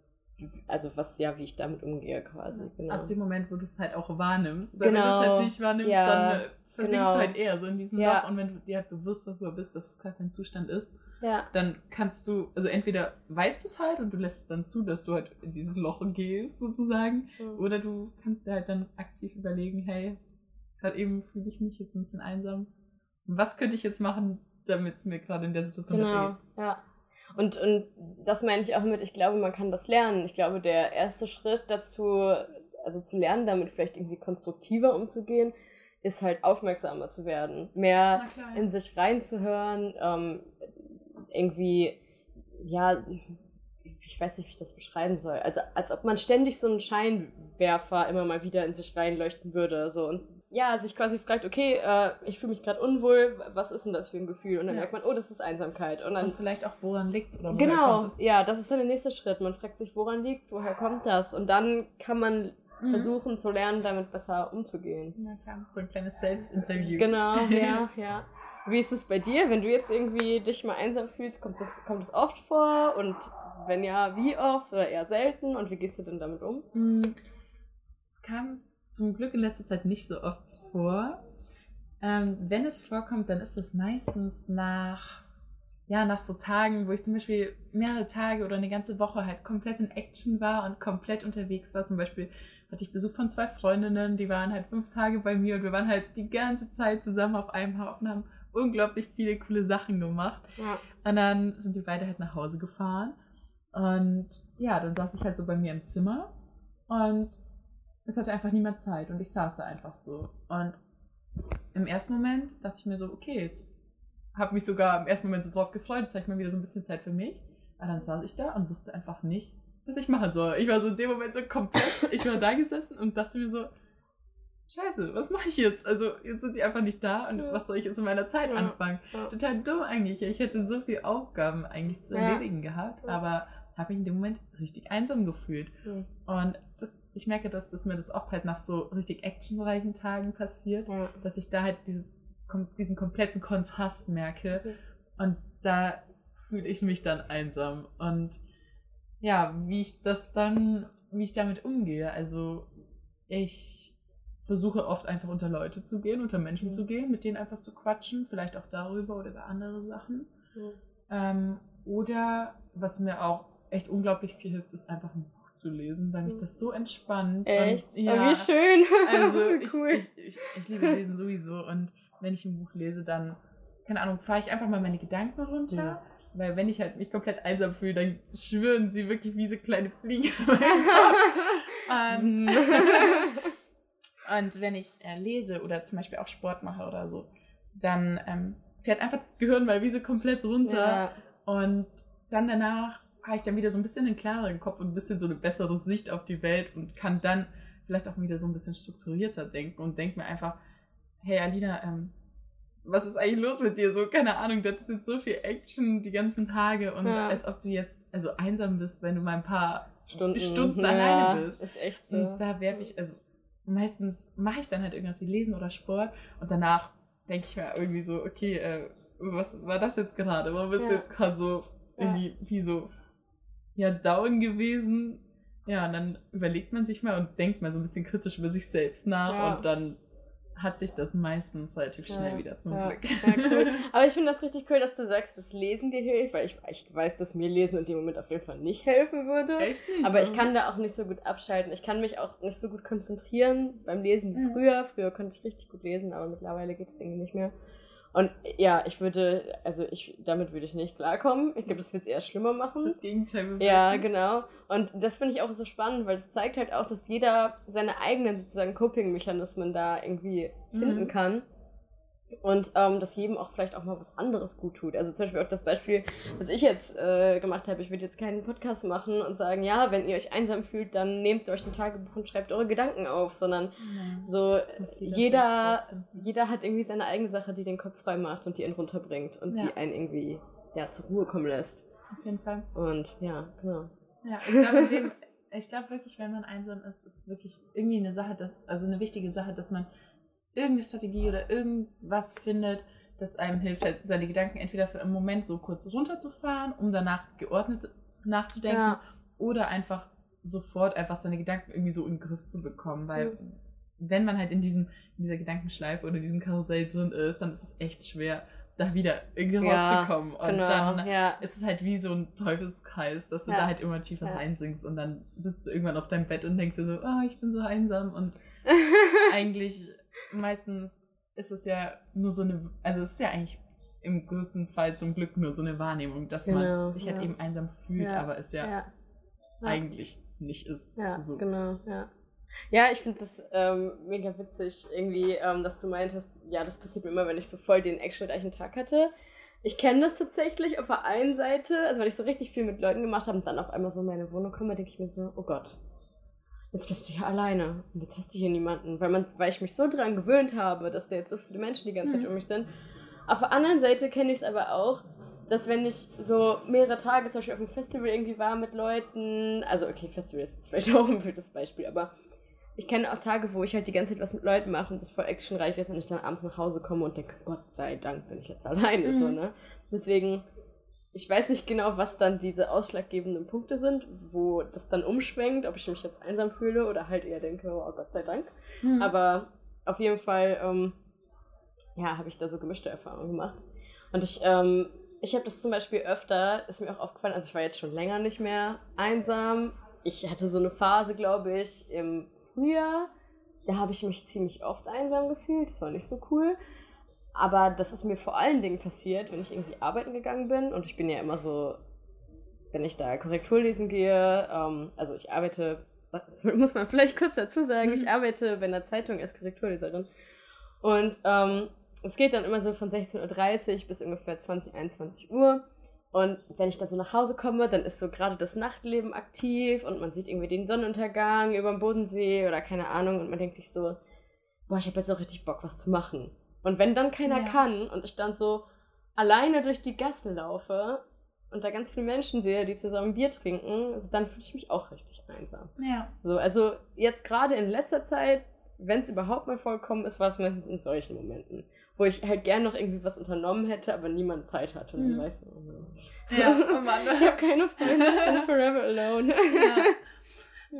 also was ja, wie ich damit umgehe quasi. Genau. Ab dem Moment, wo du es halt auch wahrnimmst. Weil genau. wenn du es halt nicht wahrnimmst, ja, dann äh, versinkst genau. du halt eher so in diesem ja. Loch. Und wenn du dir halt bewusst darüber bist, dass es gerade dein Zustand ist, ja. dann kannst du, also entweder weißt du es halt und du lässt es dann zu, dass du halt in dieses Loch gehst, sozusagen, mhm. oder du kannst dir halt dann aktiv überlegen, hey, gerade eben fühle ich mich jetzt ein bisschen einsam. Was könnte ich jetzt machen, damit es mir gerade in der Situation genau. besser geht? Ja. Und, und das meine ich auch mit, ich glaube, man kann das lernen. Ich glaube, der erste Schritt dazu, also zu lernen, damit vielleicht irgendwie konstruktiver umzugehen, ist halt aufmerksamer zu werden, mehr in sich reinzuhören, ähm, irgendwie, ja, ich weiß nicht, wie ich das beschreiben soll. Also als ob man ständig so einen Scheinwerfer immer mal wieder in sich reinleuchten würde. So und ja, sich quasi fragt, okay, äh, ich fühle mich gerade unwohl, was ist denn das für ein Gefühl? Und dann ja. merkt man, oh, das ist Einsamkeit. Und dann und vielleicht auch, woran liegt es oder woher genau, kommt es? Ja, das ist dann der nächste Schritt. Man fragt sich, woran liegt es, woher kommt das? Und dann kann man mhm. versuchen zu lernen, damit besser umzugehen. Na klar, so ein kleines Selbstinterview. Genau, [LAUGHS] ja, ja. Wie ist es bei dir, wenn du jetzt irgendwie dich mal einsam fühlst? Kommt das, kommt das oft vor? Und wenn ja, wie oft oder eher selten? Und wie gehst du denn damit um? Mm, es kam zum Glück in letzter Zeit nicht so oft vor. Ähm, wenn es vorkommt, dann ist es meistens nach, ja, nach so Tagen, wo ich zum Beispiel mehrere Tage oder eine ganze Woche halt komplett in Action war und komplett unterwegs war. Zum Beispiel hatte ich Besuch von zwei Freundinnen, die waren halt fünf Tage bei mir und wir waren halt die ganze Zeit zusammen auf einem Haufen, haben unglaublich viele coole Sachen gemacht. Ja. Und dann sind wir beide halt nach Hause gefahren. Und ja, dann saß ich halt so bei mir im Zimmer und es hatte einfach niemand Zeit und ich saß da einfach so. Und im ersten Moment dachte ich mir so, okay, jetzt habe mich sogar im ersten Moment so drauf gefreut, jetzt habe ich mal wieder so ein bisschen Zeit für mich. Aber dann saß ich da und wusste einfach nicht, was ich machen soll. Ich war so in dem Moment so komplett, [LAUGHS] ich war da gesessen und dachte mir so, Scheiße, was mache ich jetzt? Also jetzt sind sie einfach nicht da und ja. was soll ich jetzt in meiner Zeit ja. anfangen? Ja. Total dumm eigentlich. Ich hätte so viele Aufgaben eigentlich zu erledigen gehabt, aber habe mich in dem Moment richtig einsam gefühlt. Und das, ich merke, dass das mir das oft halt nach so richtig actionreichen Tagen passiert, dass ich da halt diese, diesen kompletten Kontrast merke und da fühle ich mich dann einsam. Und ja, wie ich das dann, wie ich damit umgehe. Also ich versuche oft einfach unter Leute zu gehen, unter Menschen mhm. zu gehen, mit denen einfach zu quatschen, vielleicht auch darüber oder über andere Sachen. Mhm. Ähm, oder was mir auch echt unglaublich viel hilft, ist einfach ein Buch zu lesen, weil mich mhm. das so entspannt. Echt? Und, ja, oh, wie schön. [LAUGHS] Also cool. ich, ich, ich, liebe Lesen sowieso und wenn ich ein Buch lese, dann, keine Ahnung, fahre ich einfach mal meine Gedanken runter. Ja. Weil wenn ich halt mich komplett einsam fühle, dann schwören sie wirklich wie so kleine Fliegen. [LAUGHS] ähm, [LAUGHS] Und wenn ich äh, lese oder zum Beispiel auch Sport mache oder so, dann ähm, fährt einfach das Gehirn mal wie so komplett runter. Ja. Und dann danach habe ich dann wieder so ein bisschen einen klareren Kopf und ein bisschen so eine bessere Sicht auf die Welt und kann dann vielleicht auch wieder so ein bisschen strukturierter denken und denke mir einfach, hey Alina, ähm, was ist eigentlich los mit dir? So, keine Ahnung, das ist jetzt so viel Action die ganzen Tage und ja. als ob du jetzt also einsam bist, wenn du mal ein paar Stunden, Stunden ja, alleine bist. Ist echt so. Und da werfe ich, also meistens mache ich dann halt irgendwas wie Lesen oder Sport und danach denke ich mir irgendwie so, okay, äh, was war das jetzt gerade? Warum bist ja. du jetzt gerade so irgendwie ja. wie so ja down gewesen? Ja, und dann überlegt man sich mal und denkt mal so ein bisschen kritisch über sich selbst nach Ja. und dann hat sich das meistens relativ schnell Ja, wieder zum ja, Glück. Cool. [LAUGHS] Aber ich finde das richtig cool, dass du sagst, dass Lesen dir hilft, weil ich, ich weiß, dass mir Lesen in dem Moment auf jeden Fall nicht helfen würde. Echt nicht? Aber ich kann da auch nicht so gut abschalten. Ich kann mich auch nicht so gut konzentrieren beim Lesen wie Mhm. früher. Früher konnte ich richtig gut lesen, aber mittlerweile geht es irgendwie nicht mehr. Und ja, ich würde, also ich, damit würde ich nicht klarkommen. Ich glaube, das würde es eher schlimmer machen. das Gegenteil bewirken. Ja, genau. Und das finde ich auch so spannend, weil es zeigt halt auch, dass jeder seine eigenen sozusagen Coping-Mechanismen da irgendwie finden Mhm. kann. Und ähm, dass jedem auch vielleicht auch mal was anderes gut tut. Also zum Beispiel auch das Beispiel, was ich jetzt äh, gemacht habe. Ich würde jetzt keinen Podcast machen und sagen, ja, wenn ihr euch einsam fühlt, dann nehmt euch ein Tagebuch und schreibt eure Gedanken auf, sondern Ja. so muss jeder jeder, hat irgendwie seine eigene Sache, die den Kopf frei macht und die ihn runterbringt und Ja. die einen irgendwie ja, zur Ruhe kommen lässt. Auf jeden Fall. Und ja, genau. Ja, ich glaube, dem- ich glaube wirklich, wenn man einsam ist, ist wirklich irgendwie eine Sache, dass, also eine wichtige Sache, dass man irgendeine Strategie oder irgendwas findet, das einem hilft, halt seine Gedanken entweder für einen Moment so kurz runterzufahren, um danach geordnet nachzudenken, Ja. oder einfach sofort einfach seine Gedanken irgendwie so in den Griff zu bekommen, weil Mhm. wenn man halt in, diesem, in dieser Gedankenschleife oder diesem Karussell drin ist, dann ist es echt schwer, da wieder irgendwie Ja, rauszukommen. Und genau. dann ja. es ist halt wie so ein Teufelskreis, dass du Ja. da halt immer tiefer reinsinkst und dann sitzt du irgendwann auf deinem Bett und denkst dir so, oh, ich bin so einsam und [LAUGHS] eigentlich meistens ist es ja nur so eine, also es ist ja eigentlich im größten Fall zum Glück nur so eine Wahrnehmung, dass Genau, man sich halt ja. eben einsam fühlt, Ja, aber es ja, ja. Ja. eigentlich nicht ist. Ja, so. genau, ja. Ja, ich finde das ähm, mega witzig, irgendwie, ähm, dass du meintest, ja, das passiert mir immer, wenn ich so voll den actionreichen Tag hatte. Ich kenne das tatsächlich auf der einen Seite, also wenn ich so richtig viel mit Leuten gemacht habe und dann auf einmal so in meine Wohnung komme, denke ich mir so, oh Gott, jetzt bist du hier alleine und jetzt hast du hier niemanden, weil, man, weil ich mich so dran gewöhnt habe, dass da jetzt so viele Menschen die ganze Zeit Mhm. um mich sind. Auf der anderen Seite kenne ich es aber auch, dass wenn ich so mehrere Tage zum Beispiel auf einem Festival irgendwie war mit Leuten, also okay, Festival ist jetzt vielleicht auch ein blödes Beispiel, aber ich kenne auch Tage, wo ich halt die ganze Zeit was mit Leuten mache und das voll actionreich ist und ich dann abends nach Hause komme und denke, Gott sei Dank bin ich jetzt alleine, so, Mhm. ne? Deswegen, ich weiß nicht genau, was dann diese ausschlaggebenden Punkte sind, wo das dann umschwenkt, ob ich mich jetzt einsam fühle oder halt eher denke, oh Gott sei Dank. Hm. Aber auf jeden Fall, ähm, ja, habe ich da so gemischte Erfahrungen gemacht. Und ich, ähm, ich habe das zum Beispiel öfter, ist mir auch aufgefallen, also ich war jetzt schon länger nicht mehr einsam. Ich hatte so eine Phase, glaube ich, im Frühjahr. Da habe ich mich ziemlich oft einsam gefühlt. Das war nicht so cool. Aber das ist mir vor allen Dingen passiert, wenn ich irgendwie arbeiten gegangen bin. Und ich bin ja immer so, wenn ich da Korrektur lesen gehe, ähm, also ich arbeite, [LAUGHS] muss man vielleicht kurz dazu sagen, Mhm. ich arbeite bei einer Zeitung als Korrekturleserin. Und ähm, es geht dann immer so von 16.30 Uhr bis ungefähr 20, 21 Uhr. Und wenn ich dann so nach Hause komme, dann ist so gerade das Nachtleben aktiv und man sieht irgendwie den Sonnenuntergang über dem Bodensee oder keine Ahnung und man denkt sich so, boah, ich habe jetzt auch richtig Bock, was zu machen. Und wenn dann keiner Ja. kann und ich dann so alleine durch die Gassen laufe und da ganz viele Menschen sehe, die zusammen Bier trinken, also dann fühle ich mich auch richtig einsam. Ja. So, also jetzt gerade in letzter Zeit, wenn es überhaupt mal vollkommen ist, war es meistens in solchen Momenten, wo ich halt gern noch irgendwie was unternommen hätte, aber niemand Zeit hatte. Und Mhm. dann oh no. Ja, oh Mann. [LAUGHS] ich habe keine Freunde, ich bin forever alone. Ja.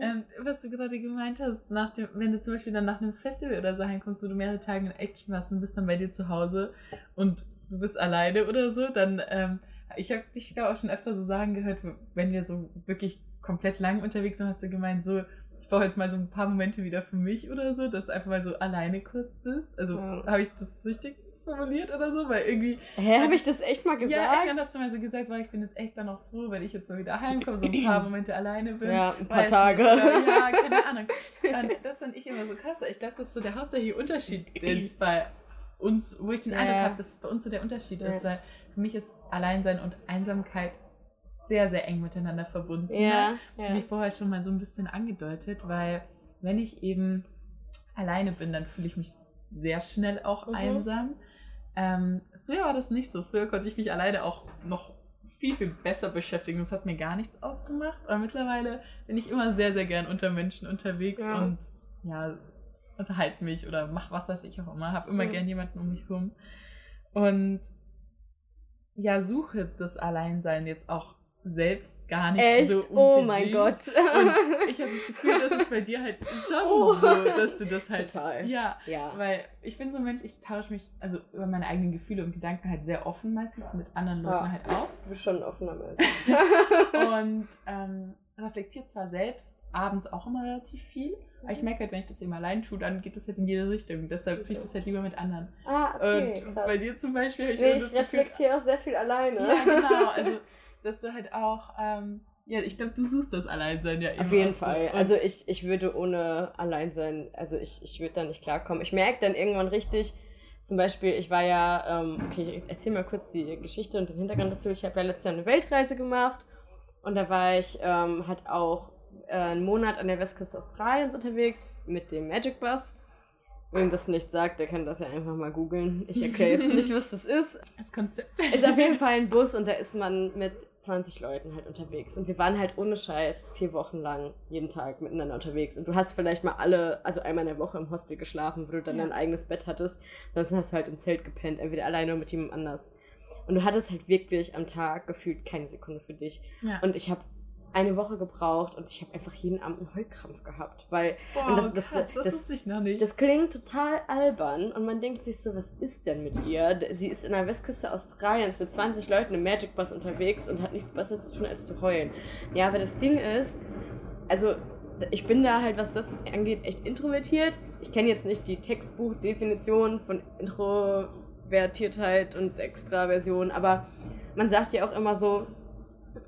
Ähm, was du gerade gemeint hast, nach dem, wenn du zum Beispiel dann nach einem Festival oder so heimkommst, wo du mehrere Tage in Action warst und bist dann bei dir zu Hause und du bist alleine oder so, dann, ähm, ich habe dich da auch schon öfter so sagen gehört, wenn wir so wirklich komplett lang unterwegs sind, hast du gemeint, so, ich brauche jetzt mal so ein paar Momente wieder für mich oder so, dass du einfach mal so alleine kurz bist. Also Ja. habe ich das richtig formuliert oder so? Weil irgendwie Hä, habe ich das echt mal gesagt? ja, irgendwann hast du mal so gesagt, weil ich bin jetzt echt dann auch froh, wenn ich jetzt mal wieder heimkomme, so ein [CLEARS THROAT] paar Momente alleine bin. Ja, ein paar Tage. Nicht, ja, [LAUGHS] keine Ahnung. Und das fand ich immer so krass. Ich glaube, das ist so der hauptsächliche Unterschied jetzt bei uns, wo ich den Eindruck ja. habe, dass es bei uns so der Unterschied Ja. ist, weil für mich ist Alleinsein und Einsamkeit sehr, sehr eng miteinander verbunden. Ja, Wie ja. vorher schon mal so ein bisschen angedeutet, weil wenn ich eben alleine bin, dann fühle ich mich sehr schnell auch Mhm. einsam. Ähm, früher war das nicht so. Früher konnte ich mich alleine auch noch viel, viel besser beschäftigen. Das hat mir gar nichts ausgemacht. Aber mittlerweile bin ich immer sehr, sehr gern unter Menschen unterwegs Ja. und ja, unterhalte mich oder mach was weiß ich auch immer. Habe immer Mhm. gern jemanden um mich rum. Und ja, suche das Alleinsein jetzt auch selbst gar nicht Echt? so Oh mein unbedingt. Gott. Und ich habe das Gefühl, dass es bei dir halt schon Oh. so, dass du das halt. Total. Ja, ja. weil ich bin so ein Mensch, ich tausche mich also über meine eigenen Gefühle und Gedanken halt sehr offen meistens mit anderen Leuten Ja. halt aus. Du bist schon ein offener Mensch. [LAUGHS] [LAUGHS] Und ähm, reflektiere zwar selbst abends auch immer relativ viel, aber ich merke halt, wenn ich das eben allein tue, dann geht das halt in jede Richtung. Deshalb tue ich das halt lieber mit anderen. ah, okay. und krass. bei dir zum Beispiel habe ich nee, ich reflektiere auch sehr viel alleine. ja, genau. Also, [LAUGHS] dass du halt auch, ähm, ja, ich glaube, du suchst das Alleinsein ja immer. Auf jeden. Fall. Und- Also ich, ich würde ohne allein sein, also ich, ich würde da nicht klarkommen. Ich merke dann irgendwann richtig, zum Beispiel, ich war ja, ähm, okay, ich erzähl mal kurz die Geschichte und den Hintergrund dazu. Ich habe ja letztes Jahr eine Weltreise gemacht und da war ich ähm, halt auch äh, einen Monat an der Westküste Australiens unterwegs mit dem Magic Bus. Wem das nicht sagt, der kann das ja einfach mal googeln. Ich erkläre jetzt nicht, was das ist. das Konzept. Ist auf jeden Fall ein Bus und da ist man mit 20 Leuten halt unterwegs. Und wir waren halt ohne Scheiß vier Wochen lang jeden Tag miteinander unterwegs. Und du hast vielleicht mal alle, also einmal in der Woche im Hostel geschlafen, wo du dann Ja. dein eigenes Bett hattest. Sonst hast du halt im Zelt gepennt, entweder alleine oder mit jemandem anders. Und du hattest halt wirklich am Tag gefühlt keine Sekunde für dich. Ja. Und ich habe eine Woche gebraucht und ich habe einfach jeden Abend einen Heulkrampf gehabt, weil und das- das- krass, das, das- ich noch nicht. das klingt total albern und man denkt sich so, was ist denn mit ihr? Sie ist in der Westküste Australiens mit 20 Leuten im Magic Bus unterwegs und hat nichts Besseres zu tun, als zu heulen. Ja, aber das Ding ist, also ich bin da halt, was das angeht, echt introvertiert. Ich kenne jetzt nicht die Textbuchdefinition von Introvertiertheit und Extraversion, aber man sagt ja auch immer so,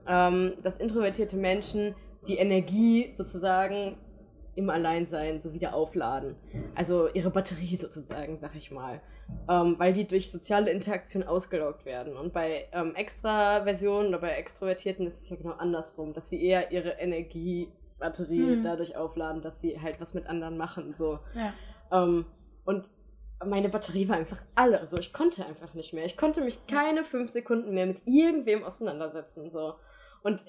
ähm, dass introvertierte Menschen die Energie sozusagen im Alleinsein so wieder aufladen. Also ihre Batterie [LAUGHS] sozusagen, sag ich mal. Ähm, weil die durch soziale Interaktion ausgelaugt werden. Und bei ähm, Extraversionen oder bei Extrovertierten ist es ja genau andersrum, dass sie eher ihre Energiebatterie Hm. dadurch aufladen, dass sie halt was mit anderen machen. So. ja. Ähm, und meine Batterie war einfach alle. Also ich konnte einfach nicht mehr. Ich konnte mich keine fünf Sekunden mehr mit irgendwem auseinandersetzen. So. Und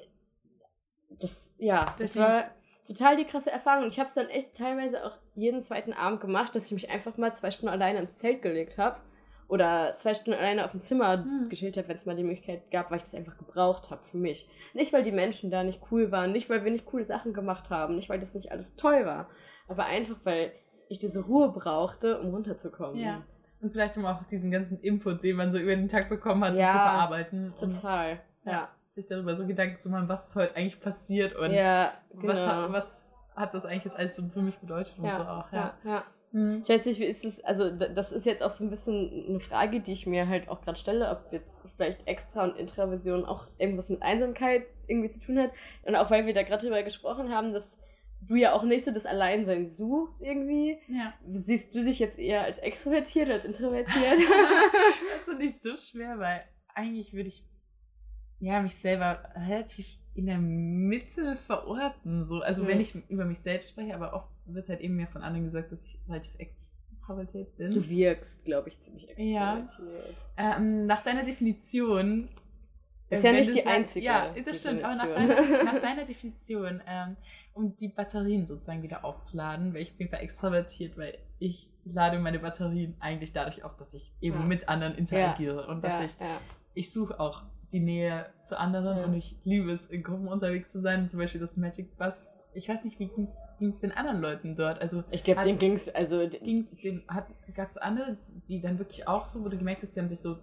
das, ja, das Deswegen- war total die krasse Erfahrung. Und ich habe es dann echt teilweise auch jeden zweiten Abend gemacht, dass ich mich einfach mal zwei Stunden alleine ins Zelt gelegt habe. Oder zwei Stunden alleine auf dem Zimmer Hm. geschillt habe, wenn es mal die Möglichkeit gab, weil ich das einfach gebraucht habe für mich. Nicht, weil die Menschen da nicht cool waren, nicht, weil wir nicht coole Sachen gemacht haben, nicht, weil das nicht alles toll war, aber einfach, weil ich diese Ruhe brauchte, um runterzukommen. Ja. Und vielleicht um auch diesen ganzen Input, den man so über den Tag bekommen hat, so Ja, zu verarbeiten. Total. Und, ja. Sich darüber so Gedanken zu machen, was ist heute eigentlich passiert und Ja, genau. was, hat, was hat das eigentlich jetzt alles so für mich bedeutet und ja, so auch. ja, Ja. ja. Hm. Ich weiß nicht, wie ist es, also das ist jetzt auch so ein bisschen eine Frage, die ich mir halt auch gerade stelle, ob jetzt vielleicht Extra- und Intraversion auch irgendwas mit Einsamkeit irgendwie zu tun hat. Und auch weil wir da gerade drüber gesprochen haben, dass du ja auch nicht so das Alleinsein suchst irgendwie. ja. Siehst du dich jetzt eher als extrovertiert als introvertiert? [LAUGHS] [LAUGHS] das ist nicht so schwer, weil eigentlich würde ich ja mich selber relativ in der Mitte verorten. So. Also Mhm. wenn ich über mich selbst spreche, aber oft wird halt eben mir von anderen gesagt, dass ich relativ extravertiert bin. du wirkst, glaube ich, ziemlich Ja. extrovertiert. Ähm, nach deiner Definition. Ist ja nicht die sagst- einzige Ja, das stimmt. Aber nach deiner, nach deiner Definition, ähm, um die Batterien sozusagen wieder aufzuladen, wäre ich auf jeden Fall extravertiert, weil ich lade meine Batterien eigentlich dadurch auf, dass ich eben Ja. mit anderen interagiere und dass ja, ich, ja. ich suche auch die Nähe zu anderen Ja. und ich liebe es, in Gruppen unterwegs zu sein. Zum Beispiel das Magic Bus. Ich weiß nicht, wie ging es den anderen Leuten dort? Also Ich glaube, den also d- ging's dem, hat, gab es andere, die dann wirklich auch so, wo du gemerkt hast, die haben sich so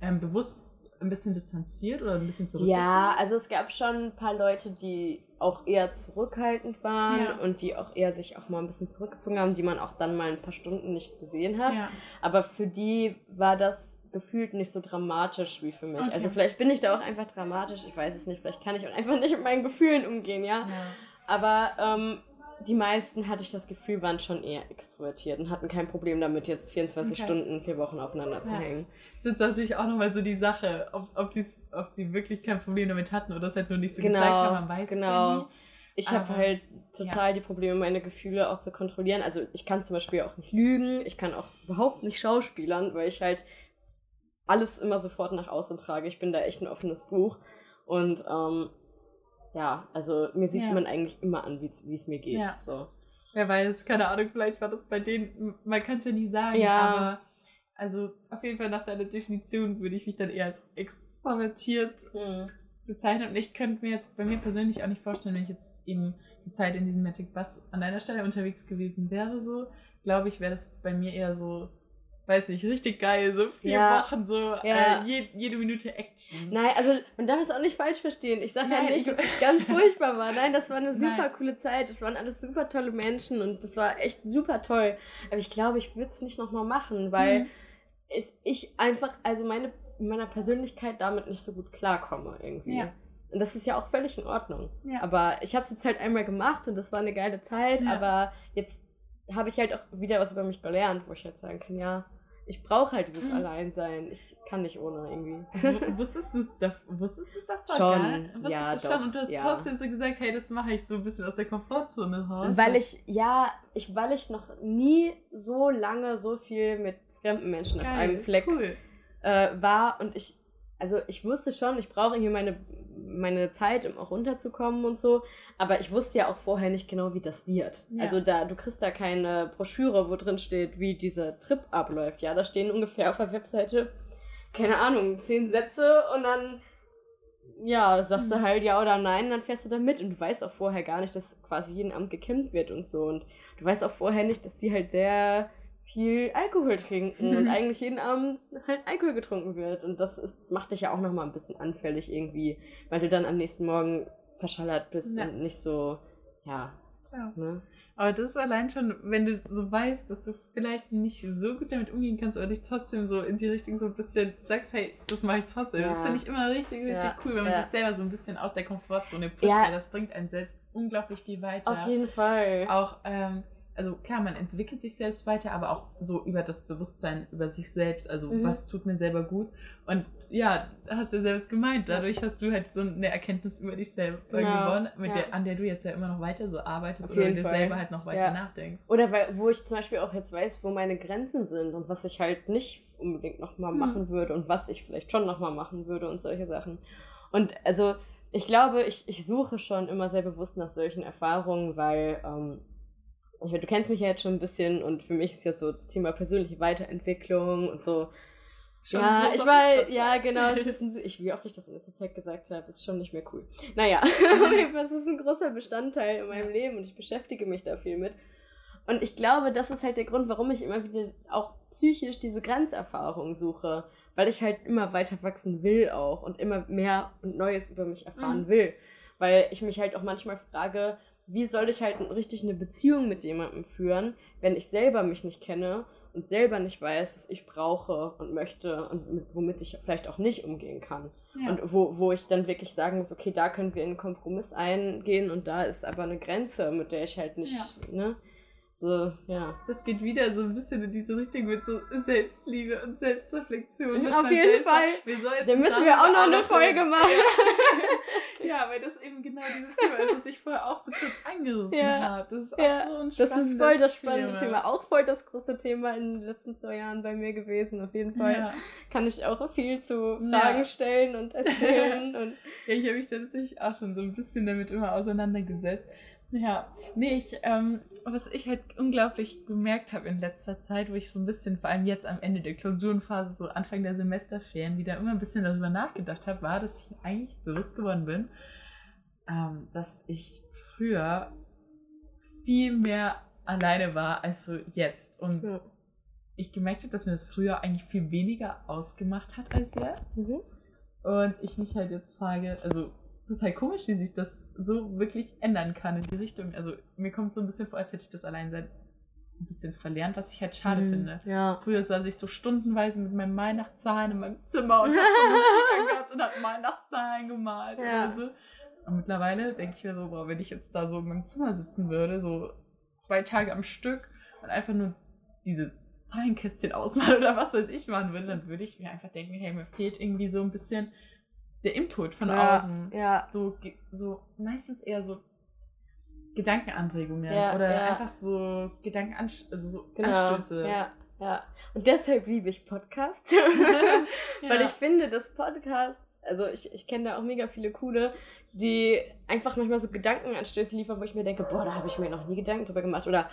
ähm, bewusst ein bisschen distanziert oder ein bisschen zurückgezogen? Ja, also es gab schon ein paar Leute, die auch eher zurückhaltend waren Ja. und die auch eher sich auch mal ein bisschen zurückgezogen haben, die man auch dann mal ein paar Stunden nicht gesehen hat. ja. Aber für die war das gefühlt nicht so dramatisch wie für mich. Okay. Also vielleicht bin ich da auch einfach dramatisch, ich weiß es nicht, vielleicht kann ich auch einfach nicht mit meinen Gefühlen umgehen, ja. ja. Aber ähm, die meisten, hatte ich das Gefühl, waren schon eher extrovertiert und hatten kein Problem damit, jetzt 24 Okay. Stunden, vier Wochen aufeinander zu Ja. hängen. Das ist jetzt natürlich auch nochmal so die Sache, ob, ob, ob sie wirklich kein Problem damit hatten oder es halt nur nicht so Genau, gezeigt haben, man weiß es ja genau. nie. Ich habe halt total die Probleme, meine Gefühle auch zu kontrollieren. Also ich kann zum Beispiel auch nicht lügen, ich kann auch überhaupt nicht schauspielern, weil ich halt alles immer sofort nach außen trage. Ich bin da echt ein offenes Buch. Und ähm, ja, also mir sieht Ja. man eigentlich immer an, wie es mir geht. Ja. So. Wer weiß, keine Ahnung, vielleicht war das bei denen, man kann es ja nie sagen, Ja. aber also auf jeden Fall nach deiner Definition würde ich mich dann eher als extravertiert bezeichnet. Und ich könnte mir jetzt bei mir persönlich auch nicht vorstellen, wenn ich jetzt eben die Zeit in diesem Magic Bus an deiner Stelle unterwegs gewesen wäre, so, glaube ich, wäre das bei mir eher so weiß nicht, richtig geil, so vier ja. Wochen, so ja. äh, je, jede Minute Action. Nein, also man darf es auch nicht falsch verstehen. Ich sage ja nicht, dass es ganz furchtbar war. Nein, das war eine [LAUGHS] super Nein. coole Zeit. Das waren alles super tolle Menschen und das war echt super toll. Aber ich glaube, ich würde es nicht nochmal machen, weil mhm. ich einfach, also meine, meiner Persönlichkeit damit nicht so gut klarkomme irgendwie. Ja. Und das ist ja auch völlig in Ordnung. Ja. Aber ich habe es jetzt halt einmal gemacht und das war eine geile Zeit. Aber jetzt habe ich halt auch wieder was über mich gelernt, wo ich halt sagen kann, ja, ich brauche halt dieses mhm. Alleinsein. Ich kann nicht ohne irgendwie. wusstest du es da, wusstest davor? Schon. Wusstest ja, du schon und du hast ja. trotzdem so gesagt, hey, das mache ich so ein bisschen aus der Komfortzone raus. Weil ich, ja, ich, weil ich noch nie so lange so viel mit fremden Menschen Geil, auf einem Fleck cool. äh, war und ich, also ich wusste schon, ich brauche hier meine meine Zeit, um auch runterzukommen und so. Aber ich wusste ja auch vorher nicht genau, wie das wird. Ja. Also da, du kriegst da keine Broschüre, wo drin steht, wie dieser Trip abläuft. Ja, da stehen ungefähr auf der Webseite, keine Ahnung, zehn Sätze und dann, ja, sagst mhm. du halt ja oder nein, dann fährst du da mit. Und du weißt auch vorher gar nicht, dass quasi jeden Abend gekämmt wird und so. Und du weißt auch vorher nicht, dass die halt sehr viel Alkohol trinken und [LAUGHS] eigentlich jeden Abend halt Alkohol getrunken wird. Und das, ist, das macht dich ja auch nochmal ein bisschen anfällig irgendwie, weil du dann am nächsten Morgen verschallert bist ja. und nicht so, ja. ja. Ne? Aber das ist allein schon, wenn du so weißt, dass du vielleicht nicht so gut damit umgehen kannst, aber dich trotzdem so in die Richtung so ein bisschen sagst, hey, das mache ich trotzdem. Ja. Das finde ich immer richtig, richtig ja. cool, wenn man sich selber so ein bisschen aus der Komfortzone pusht, weil das bringt einen selbst unglaublich viel weiter. Auf jeden Fall. Auch, ähm, also klar, man entwickelt sich selbst weiter, aber auch so über das Bewusstsein über sich selbst. Also mhm. was tut mir selber gut? Und ja, hast du selbst gemeint. Dadurch hast du halt so eine Erkenntnis über dich selber genau. gewonnen, mit ja. der, an der du jetzt ja immer noch weiter so arbeitest Auf oder dir Fall. selber halt noch weiter ja. nachdenkst. Oder weil, wo ich zum Beispiel auch jetzt weiß, wo meine Grenzen sind und was ich halt nicht unbedingt nochmal mhm. machen würde und was ich vielleicht schon nochmal machen würde und solche Sachen. Und also ich glaube, ich, ich suche schon immer sehr bewusst nach solchen Erfahrungen, weil ähm, ich meine, du kennst mich ja jetzt schon ein bisschen und für mich ist ja so das Thema persönliche Weiterentwicklung und so. Schon ja, ich war, ja, genau, ein, [LAUGHS] ich, wie oft ich das in letzter Zeit gesagt habe, ist schon nicht mehr cool. Naja, [LAUGHS] Fall, es ist ein großer Bestandteil in meinem Leben und ich beschäftige mich da viel mit. Und ich glaube, das ist halt der Grund, warum ich immer wieder auch psychisch diese Grenzerfahrung suche. Weil ich halt immer weiter wachsen will auch und immer mehr und Neues über mich erfahren mhm. will. Weil ich mich halt auch manchmal frage, wie soll ich halt richtig eine Beziehung mit jemandem führen, wenn ich selber mich nicht kenne und selber nicht weiß, was ich brauche und möchte und mit, womit ich vielleicht auch nicht umgehen kann. Ja. Und wo, wo ich dann wirklich sagen muss, okay, da können wir in einen Kompromiss eingehen und da ist aber eine Grenze, mit der ich halt nicht, ja. ne? So, ja. Das geht wieder so ein bisschen in diese Richtung mit so Selbstliebe und Selbstreflexion. Auf jeden Fall. Da müssen wir auch noch eine Folge machen. [LAUGHS] ja, weil das eben genau dieses Thema ist, was ich vorher auch so kurz angerissen ja. habe. Das ist auch ja. so ein spannendes Das ist voll das spannende Thema. Thema. Auch voll das große Thema in den letzten zwei Jahren bei mir gewesen. Auf jeden Fall ja. kann ich auch viel zu Fragen stellen und [LAUGHS] erzählen. und ja, ich habe mich tatsächlich auch schon so ein bisschen damit immer auseinandergesetzt. Ja, nee, ich, ähm, was ich halt unglaublich gemerkt habe in letzter Zeit, wo ich so ein bisschen, vor allem jetzt am Ende der Klausurenphase, so Anfang der Semesterferien, wieder immer ein bisschen darüber nachgedacht habe, war, dass ich eigentlich bewusst geworden bin, ähm, dass ich früher viel mehr alleine war als so jetzt. Und ja. ich gemerkt habe, dass mir das früher eigentlich viel weniger ausgemacht hat als jetzt. Mhm. Und ich mich halt jetzt frage, also total komisch, wie sich das so wirklich ändern kann in die Richtung. Also mir kommt so ein bisschen vor, als hätte ich das Alleinsein ein bisschen verlernt, was ich halt schade mhm, finde. Ja. Früher saß ich so stundenweise mit meinem Weihnachtszahlen in meinem Zimmer und hab so Musik [LAUGHS] angehört und hab Weihnachtszahlen gemalt ja. oder so. Und mittlerweile denke ich mir so, boah, wenn ich jetzt da so in meinem Zimmer sitzen würde, so zwei Tage am Stück und einfach nur diese Zahlenkästchen ausmalen [LAUGHS] oder was weiß ich machen würde, dann würde ich mir einfach denken, hey, mir fehlt irgendwie so ein bisschen der Input von ja, außen. Ja. So, so meistens eher so Gedankenanregungen ja, oder einfach so Gedankenanstöße. Also so genau. Anstöße. Ja, ja. Und deshalb liebe ich Podcasts. [LAUGHS] [LAUGHS] Weil ich finde, dass Podcasts, also ich, ich kenne da auch mega viele coole, die einfach manchmal so Gedankenanstöße liefern, wo ich mir denke, boah, da habe ich mir noch nie Gedanken drüber gemacht. Oder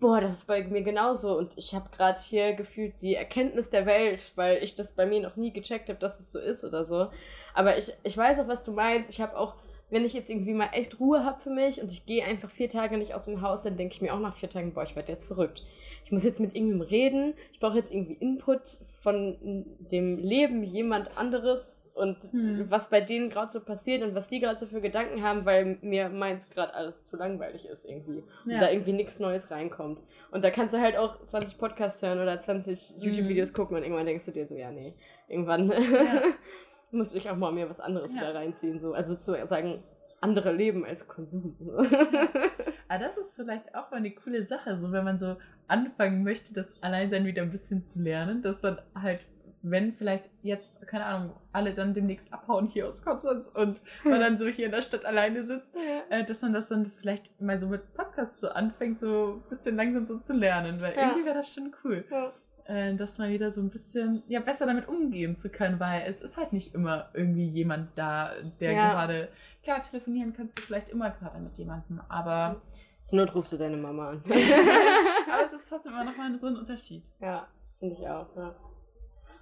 boah, das ist bei mir genauso. Und ich habe gerade hier gefühlt die Erkenntnis der Welt, weil ich das bei mir noch nie gecheckt habe, dass es so ist oder so. Aber ich, ich weiß auch, was du meinst. Ich habe auch, wenn ich jetzt irgendwie mal echt Ruhe habe für mich und ich gehe einfach vier Tage nicht aus dem Haus, dann denke ich mir auch nach vier Tagen, boah, ich werde jetzt verrückt. Ich muss jetzt mit irgendjemandem reden. Ich brauche jetzt irgendwie Input von dem Leben jemand anderes und hm. was bei denen gerade so passiert und was die gerade so für Gedanken haben, weil mir meins gerade alles zu langweilig ist irgendwie. Ja. Und da irgendwie nichts Neues reinkommt. Und da kannst du halt auch 20 Podcasts hören oder 20 hm. YouTube-Videos gucken und irgendwann denkst du dir so, ja, nee, irgendwann ja. [LAUGHS] musst du dich auch mal mir was anderes ja. wieder reinziehen. So. Also zu sagen, andere leben als Konsum. Aber [LAUGHS] ah, das ist vielleicht auch mal eine coole Sache, so wenn man so anfangen möchte, das Alleinsein wieder ein bisschen zu lernen, dass man halt wenn vielleicht jetzt, keine Ahnung, alle dann demnächst abhauen hier aus Konstanz und man dann so hier in der Stadt alleine sitzt, ja. äh, dass man das dann vielleicht mal so mit Podcasts so anfängt, so ein bisschen langsam so zu lernen, weil ja. irgendwie wäre das schon cool. Ja. Äh, dass man wieder so ein bisschen ja, besser damit umgehen zu können, weil es ist halt nicht immer irgendwie jemand da, der gerade, klar, telefonieren kannst du vielleicht immer gerade mit jemandem, aber. Zur Not rufst du deine Mama an. [LAUGHS] aber es ist trotzdem immer noch mal so ein Unterschied. Ja, finde ich auch, ja.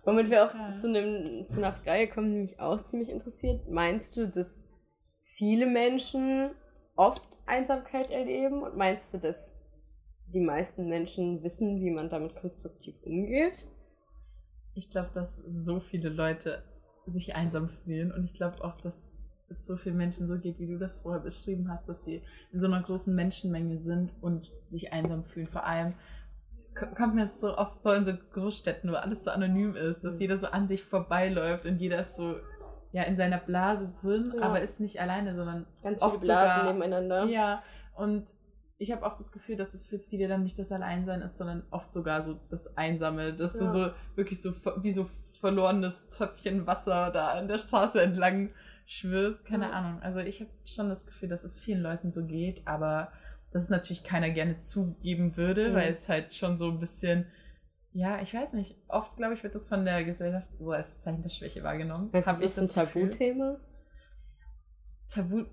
Womit wir auch ja. zu, einem, zu einer Frage kommen, die mich auch ziemlich interessiert. Meinst du, dass viele Menschen oft Einsamkeit erleben? Und meinst du, dass die meisten Menschen wissen, wie man damit konstruktiv umgeht? Ich glaube, dass so viele Leute sich einsam fühlen. Und ich glaube auch, dass es so vielen Menschen so geht, wie du das vorher beschrieben hast, dass sie in so einer großen Menschenmenge sind und sich einsam fühlen. Vor allem, kommt mir das so oft vor in so Großstädten, wo alles so anonym ist, dass mhm. jeder so an sich vorbeiläuft und jeder ist so ja in seiner Blase drin, ja. aber ist nicht alleine, sondern ganz viele oft Blasen sogar, nebeneinander. Ja, und ich habe oft das Gefühl, dass es für viele dann nicht das Alleinsein ist, sondern oft sogar so das Einsame, dass ja. du so wirklich so wie so verlorenes Töpfchen Wasser da an der Straße entlang schwirrst. Keine ja. Ahnung. Also ich habe schon das Gefühl, dass es vielen Leuten so geht, aber dass es natürlich keiner gerne zugeben würde, mhm. weil es halt schon so ein bisschen, ja, ich weiß nicht, oft, glaube ich, wird das von der Gesellschaft so als Zeichen der Schwäche wahrgenommen. Habe ich das ein Tabuthema? Tabu,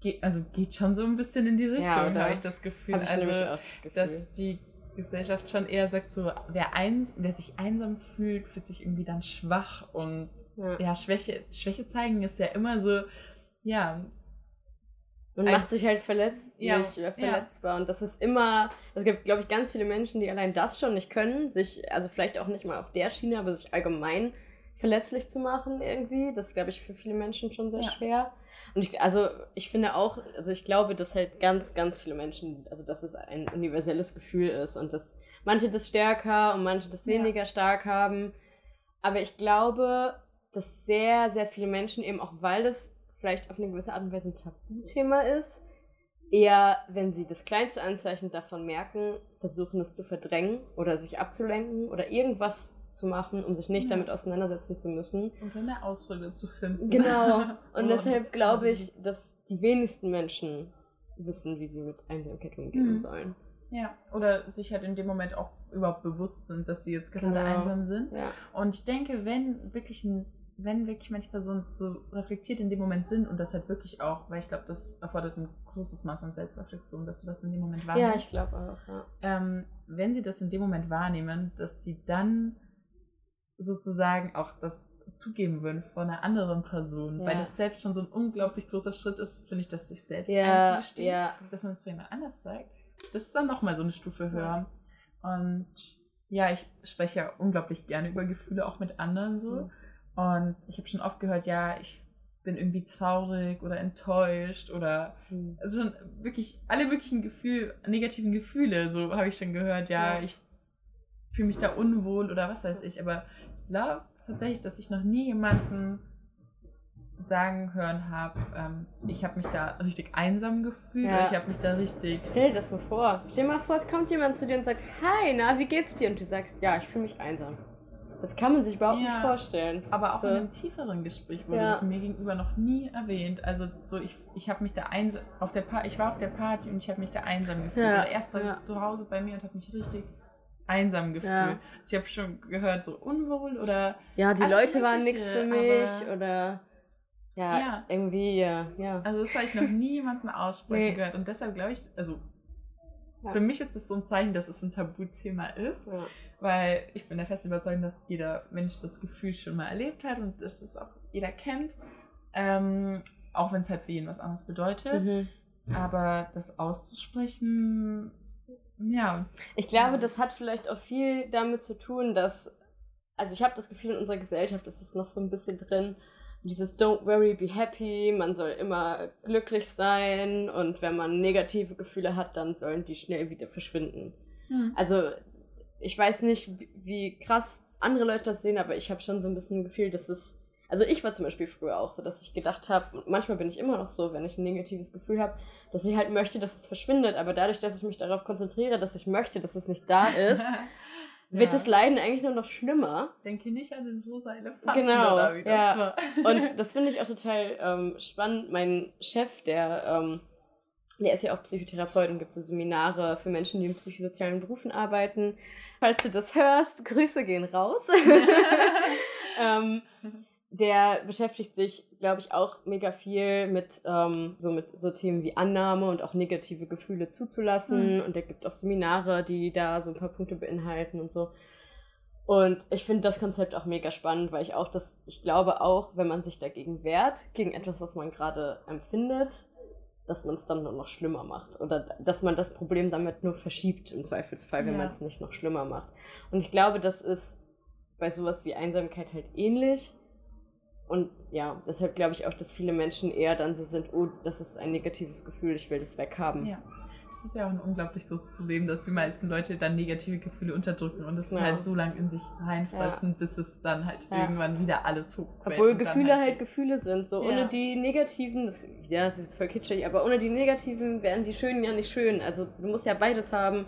geht, also geht schon so ein bisschen in die Richtung, ja, habe ich das Gefühl. Ich also, das Gefühl. dass die Gesellschaft schon eher sagt, so, wer, eins, wer sich einsam fühlt, fühlt sich irgendwie dann schwach und ja, ja Schwäche, Schwäche zeigen ist ja immer so, ja, man macht sich halt verletzlich ja, oder verletzbar. Ja. Und das ist immer, es gibt, glaube ich, ganz viele Menschen, die allein das schon nicht können, sich, also vielleicht auch nicht mal auf der Schiene, aber sich allgemein verletzlich zu machen irgendwie. Das ist, glaube ich, für viele Menschen schon sehr ja. schwer. Und ich, also ich finde auch, also ich glaube, dass halt ganz, ganz viele Menschen, also dass es ein universelles Gefühl ist und dass manche das stärker und manche das weniger stark haben. Aber ich glaube, dass sehr, sehr viele Menschen eben auch, weil es vielleicht auf eine gewisse Art und Weise ein Tabuthema ist, eher, wenn sie das kleinste Anzeichen davon merken, versuchen es zu verdrängen oder sich abzulenken oder irgendwas zu machen, um sich nicht ja. damit auseinandersetzen zu müssen. Und eine Ausrede zu finden. Genau. [LAUGHS] Und oh, deshalb glaube ich, dass die wenigsten Menschen wissen, wie sie mit Einsamkeit umgehen mhm. sollen. Ja, oder sich halt in dem Moment auch überhaupt bewusst sind, dass sie jetzt gerade genau. einsam sind. Ja. Und ich denke, wenn wirklich ein wenn wirklich manche Personen so reflektiert in dem Moment sind und das halt wirklich auch, weil ich glaube, das erfordert ein großes Maß an Selbstreflexion, dass du das in dem Moment wahrnimmst. Ja, ich glaube auch, ja. Ähm, wenn sie das in dem Moment wahrnehmen, dass sie dann sozusagen auch das zugeben würden von einer anderen Person, ja. weil das selbst schon so ein unglaublich großer Schritt ist, finde ich, dass sich selbst ja, einzugestehen, ja. dass man es für jemand anders zeigt. Das ist dann nochmal so eine Stufe höher. Und ja, ich spreche ja unglaublich gerne über Gefühle auch mit anderen so. Und ich habe schon oft gehört, ja, ich bin irgendwie traurig oder enttäuscht oder mhm. also schon wirklich alle möglichen Gefühl, negativen Gefühle, so habe ich schon gehört, ja, ja. ich fühle mich da unwohl oder was weiß ich. Aber ich glaube tatsächlich, dass ich noch nie jemanden sagen hören habe, ähm, ich habe mich da richtig einsam gefühlt, ja. ich habe mich da richtig. Stell dir das mal vor. Stell dir mal vor, es kommt jemand zu dir und sagt, hi, na, wie geht's dir? Und du sagst, ja, ich fühle mich einsam. Das kann man sich überhaupt ja, nicht vorstellen. Aber auch so. in einem tieferen Gespräch wurde ja. das mir gegenüber noch nie erwähnt. Also so ich, ich habe mich da einsam auf der pa ich war auf der Party und ich habe mich da einsam gefühlt. Ja. Erst saß ich zu Hause bei mir und habe mich richtig einsam gefühlt. Also ich habe schon gehört so unwohl oder ja die Leute waren nichts für mich oder ja, irgendwie ja, ja. Also das habe ich noch nie jemanden aussprechen nee. gehört und deshalb glaube ich also für mich ist das so ein Zeichen, dass es ein Tabuthema ist. Weil ich bin der festen Überzeugung, dass jeder Mensch das Gefühl schon mal erlebt hat und dass es auch jeder kennt. Ähm, auch wenn es halt für jeden was anderes bedeutet. Mhm. Aber das auszusprechen, ja. Ich glaube, das hat vielleicht auch viel damit zu tun, dass, also ich habe das Gefühl, in unserer Gesellschaft ist es noch so ein bisschen drin, dieses Don't worry, be happy, man soll immer glücklich sein und wenn man negative Gefühle hat, dann sollen die schnell wieder verschwinden. Hm. Also ich weiß nicht, wie krass andere Leute das sehen, aber ich habe schon so ein bisschen ein Gefühl, dass es. Also ich war zum Beispiel früher auch so, dass ich gedacht habe, und manchmal bin ich immer noch so, wenn ich ein negatives Gefühl habe, dass ich halt möchte, dass es verschwindet, aber dadurch, dass ich mich darauf konzentriere, dass ich möchte, dass es nicht da ist, [LAUGHS] wird das Leiden eigentlich nur noch schlimmer. Denke nicht an den rosa Elefanten. Genau, oder wie das ja. War. Und [LAUGHS] das finde ich auch total ähm, spannend. Mein Chef, der, ähm, der ist ja auch Psychotherapeut und gibt so Seminare für Menschen, die in psychosozialen Berufen arbeiten. Falls du das hörst, Grüße gehen raus. [LAUGHS] ähm, der beschäftigt sich, glaube ich, auch mega viel mit, ähm, so mit so Themen wie Annahme und auch negative Gefühle zuzulassen. Mhm. Und er gibt auch Seminare, die da so ein paar Punkte beinhalten und so. Und ich finde das Konzept auch mega spannend, weil ich auch das, ich glaube auch, wenn man sich dagegen wehrt, gegen etwas, was man gerade empfindet, dass man es dann nur noch schlimmer macht. Oder dass man das Problem damit nur verschiebt, im Zweifelsfall, wenn ja. man es nicht noch schlimmer macht. Und ich glaube, das ist bei sowas wie Einsamkeit halt ähnlich und ja, deshalb glaube ich auch, dass viele Menschen eher dann so sind, oh, das ist ein negatives Gefühl, ich will das weghaben. Ja. Das ist ja auch ein unglaublich großes Problem, dass die meisten Leute dann negative Gefühle unterdrücken und es ja. halt so lange in sich reinfressen, ja. bis es dann halt ja. irgendwann wieder alles hochquält. Obwohl Gefühle halt, halt, Gefühle sind. So ohne die negativen, das, ja, das ist jetzt voll kitschig, aber ohne die negativen wären die schönen ja nicht schön. Also du musst ja beides haben,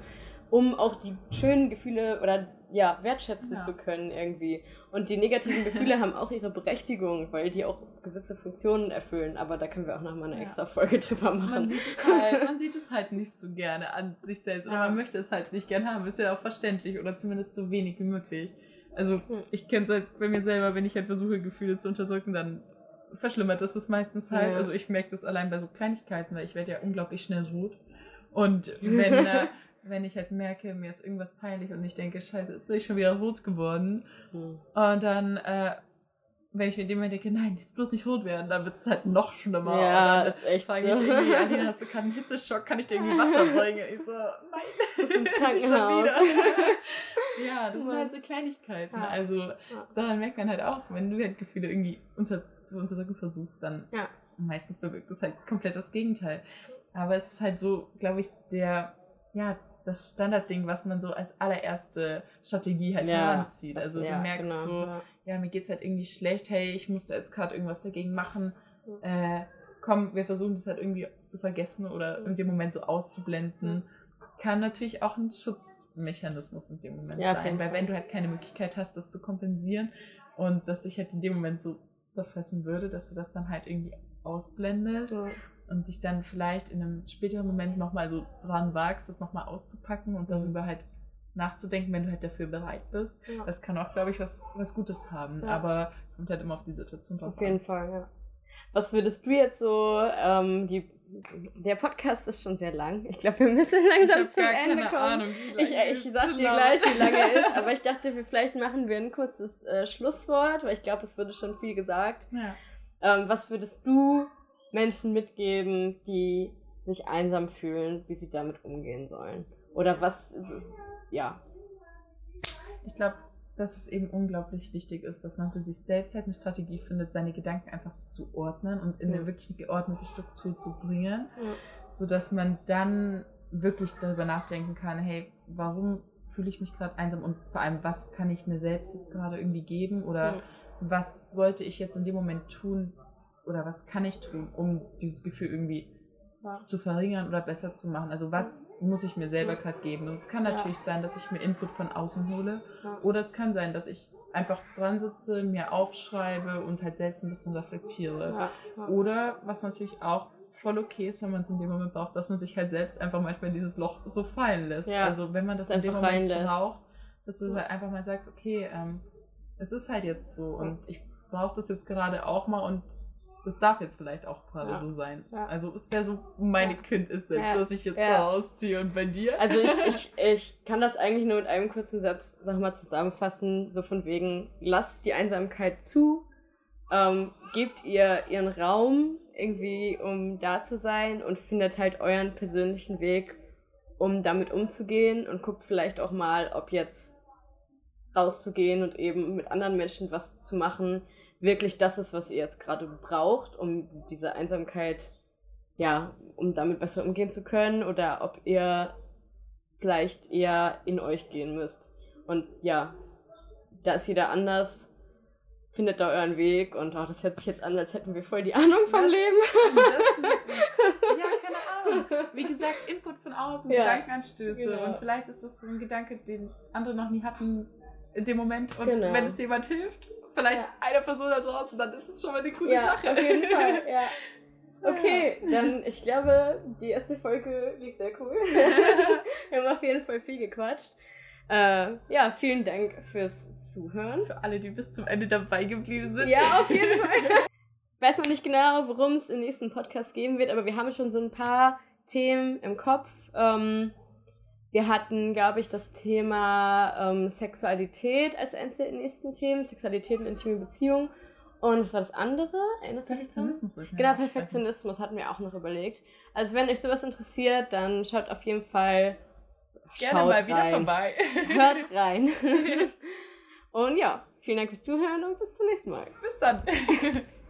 um auch die schönen Gefühle oder ja, wertschätzen ja. zu können irgendwie. Und die negativen Gefühle [LAUGHS] haben auch ihre Berechtigung, weil die auch gewisse Funktionen erfüllen. Aber da können wir auch noch mal eine ja. extra Folge drüber machen. Man sieht, es halt, [LAUGHS] man sieht es halt nicht so gerne an sich selbst. Oder ja. man möchte es halt nicht gerne haben. Ist ja auch verständlich. Oder zumindest so wenig wie möglich. Also ich kenne es halt bei mir selber, wenn ich halt versuche, Gefühle zu unterdrücken, dann verschlimmert das es meistens halt. Also ich merke das allein bei so Kleinigkeiten, weil ich werde ja unglaublich schnell rot. Und wenn, [LAUGHS] äh, wenn ich halt merke, mir ist irgendwas peinlich und ich denke, scheiße, jetzt bin ich schon wieder rot geworden. Mhm. Und dann, äh, wenn ich mir dem denke, nein, jetzt bloß nicht rot werden, dann wird es halt noch schlimmer. Ja, ist echt frage so. ich irgendwie, Alina, hast du keinen Hitzeschock? Kann ich dir irgendwie Wasser [LAUGHS] bringen? Ich so, nein. Das ist ins [LAUGHS] Krankenhaus. [LAUGHS] ja, das sind halt so Kleinigkeiten. Ja. Also, ja. daran merkt man halt auch, wenn du halt Gefühle irgendwie unter, zu unterdrücken versuchst, dann meistens bewirkt das halt komplett das Gegenteil. Aber es ist halt so, glaube ich, der, ja, das Standardding, was man so als allererste Strategie halt ja, heranzieht. Also du ja, merkst genau, so, ja. ja, mir geht's halt irgendwie schlecht, hey, ich musste jetzt gerade irgendwas dagegen machen. Äh, komm, wir versuchen das halt irgendwie zu vergessen oder in dem Moment so auszublenden. Kann natürlich auch ein Schutzmechanismus in dem Moment sein, weil wenn du halt keine Möglichkeit hast, das zu kompensieren und dass dich halt in dem Moment so zerfressen würde, dass du das dann halt irgendwie ausblendest und dich dann vielleicht in einem späteren Moment nochmal so dran wagst, das nochmal auszupacken und darüber mhm. halt nachzudenken, wenn du halt dafür bereit bist. Ja. Das kann auch, glaube ich, was, was Gutes haben. Ja. Aber kommt halt immer auf die Situation drauf Auf jeden Fall, ja. Was würdest du jetzt so, ähm, die, der Podcast ist schon sehr lang. Ich glaube, wir müssen langsam zum Ende kommen. Ahnung, ich, ich sag dir gleich, wie lange er [LAUGHS] ist, aber ich dachte, wir, vielleicht machen wir ein kurzes äh, Schlusswort, weil ich glaube, es wurde schon viel gesagt. Ja. Ähm, was würdest du Menschen mitgeben, die sich einsam fühlen, wie sie damit umgehen sollen? Oder was, ja. Ich glaube, dass es eben unglaublich wichtig ist, dass man für sich selbst halt eine Strategie findet, seine Gedanken einfach zu ordnen und in ja. eine wirklich geordnete Struktur zu bringen, ja. sodass man dann wirklich darüber nachdenken kann, hey, warum fühle ich mich gerade einsam und vor allem, was kann ich mir selbst jetzt gerade irgendwie geben oder ja. was sollte ich jetzt in dem Moment tun, oder was kann ich tun, um dieses Gefühl irgendwie ja. zu verringern oder besser zu machen? Also was muss ich mir selber gerade geben? Und es kann natürlich ja. sein, dass ich mir Input von außen hole ja. oder es kann sein, dass ich einfach dran sitze, mir aufschreibe und halt selbst ein bisschen reflektiere. Oder was natürlich auch voll okay ist, wenn man es in dem Moment braucht, dass man sich halt selbst einfach manchmal in dieses Loch so fallen lässt. Also wenn man das, das in dem Moment braucht, dass du halt einfach mal sagst, okay, ähm, es ist halt jetzt so und ich brauche das jetzt gerade auch mal und das darf jetzt vielleicht auch gerade Ja. so sein. Ja. Also es wäre so meine Ja. Quintessenz, Ja. dass ich jetzt Ja. so ausziehe. Und bei dir? Also ich, [LAUGHS] ich, ich kann das eigentlich nur mit einem kurzen Satz nochmal zusammenfassen, so von wegen, lasst die Einsamkeit zu, ähm, gebt ihr ihren Raum irgendwie, um da zu sein und findet halt euren persönlichen Weg, um damit umzugehen und guckt vielleicht auch mal, ob jetzt rauszugehen und eben mit anderen Menschen was zu machen, wirklich das ist, was ihr jetzt gerade braucht, um diese Einsamkeit, ja, um damit besser umgehen zu können oder ob ihr vielleicht eher in euch gehen müsst. Und ja, da ist jeder anders. Findet da euren Weg und oh, das hört sich jetzt an, als hätten wir voll die [LAUGHS] Ahnung vom Das- Leben. Das, [LAUGHS] ja, keine Ahnung. Wie gesagt, Input von außen, Ja. Gedankenanstöße. Genau. Und vielleicht ist das so ein Gedanke, den andere noch nie hatten in dem Moment. Und Genau. wenn es jemand hilft, vielleicht Ja. einer Person da draußen, dann ist es schon mal eine coole ja, Sache. auf jeden Fall, ja. [LAUGHS] Okay, dann ich glaube, die erste Folge lief sehr cool. [LAUGHS] [LAUGHS] wir haben auf jeden Fall viel gequatscht. Äh, ja, vielen Dank fürs Zuhören. Für alle, die bis zum Ende dabei geblieben sind. Ja, auf jeden Fall. Ich weiß noch nicht genau, worum es im nächsten Podcast gehen wird, aber wir haben schon so ein paar Themen im Kopf. Ähm, wir hatten, glaube ich, das Thema ähm, Sexualität als eines der nächsten Themen. Sexualität und intime Beziehung. Und was war das andere? Erinnerst? Perfektionismus. wollten Genau. Perfektionismus hatten wir auch noch überlegt. Also wenn euch sowas interessiert, dann schaut auf jeden Fall Gerne schaut mal wieder rein. vorbei. Hört [LAUGHS] rein. [LAUGHS] und ja, vielen Dank fürs Zuhören und bis zum nächsten Mal. bis dann. [LAUGHS]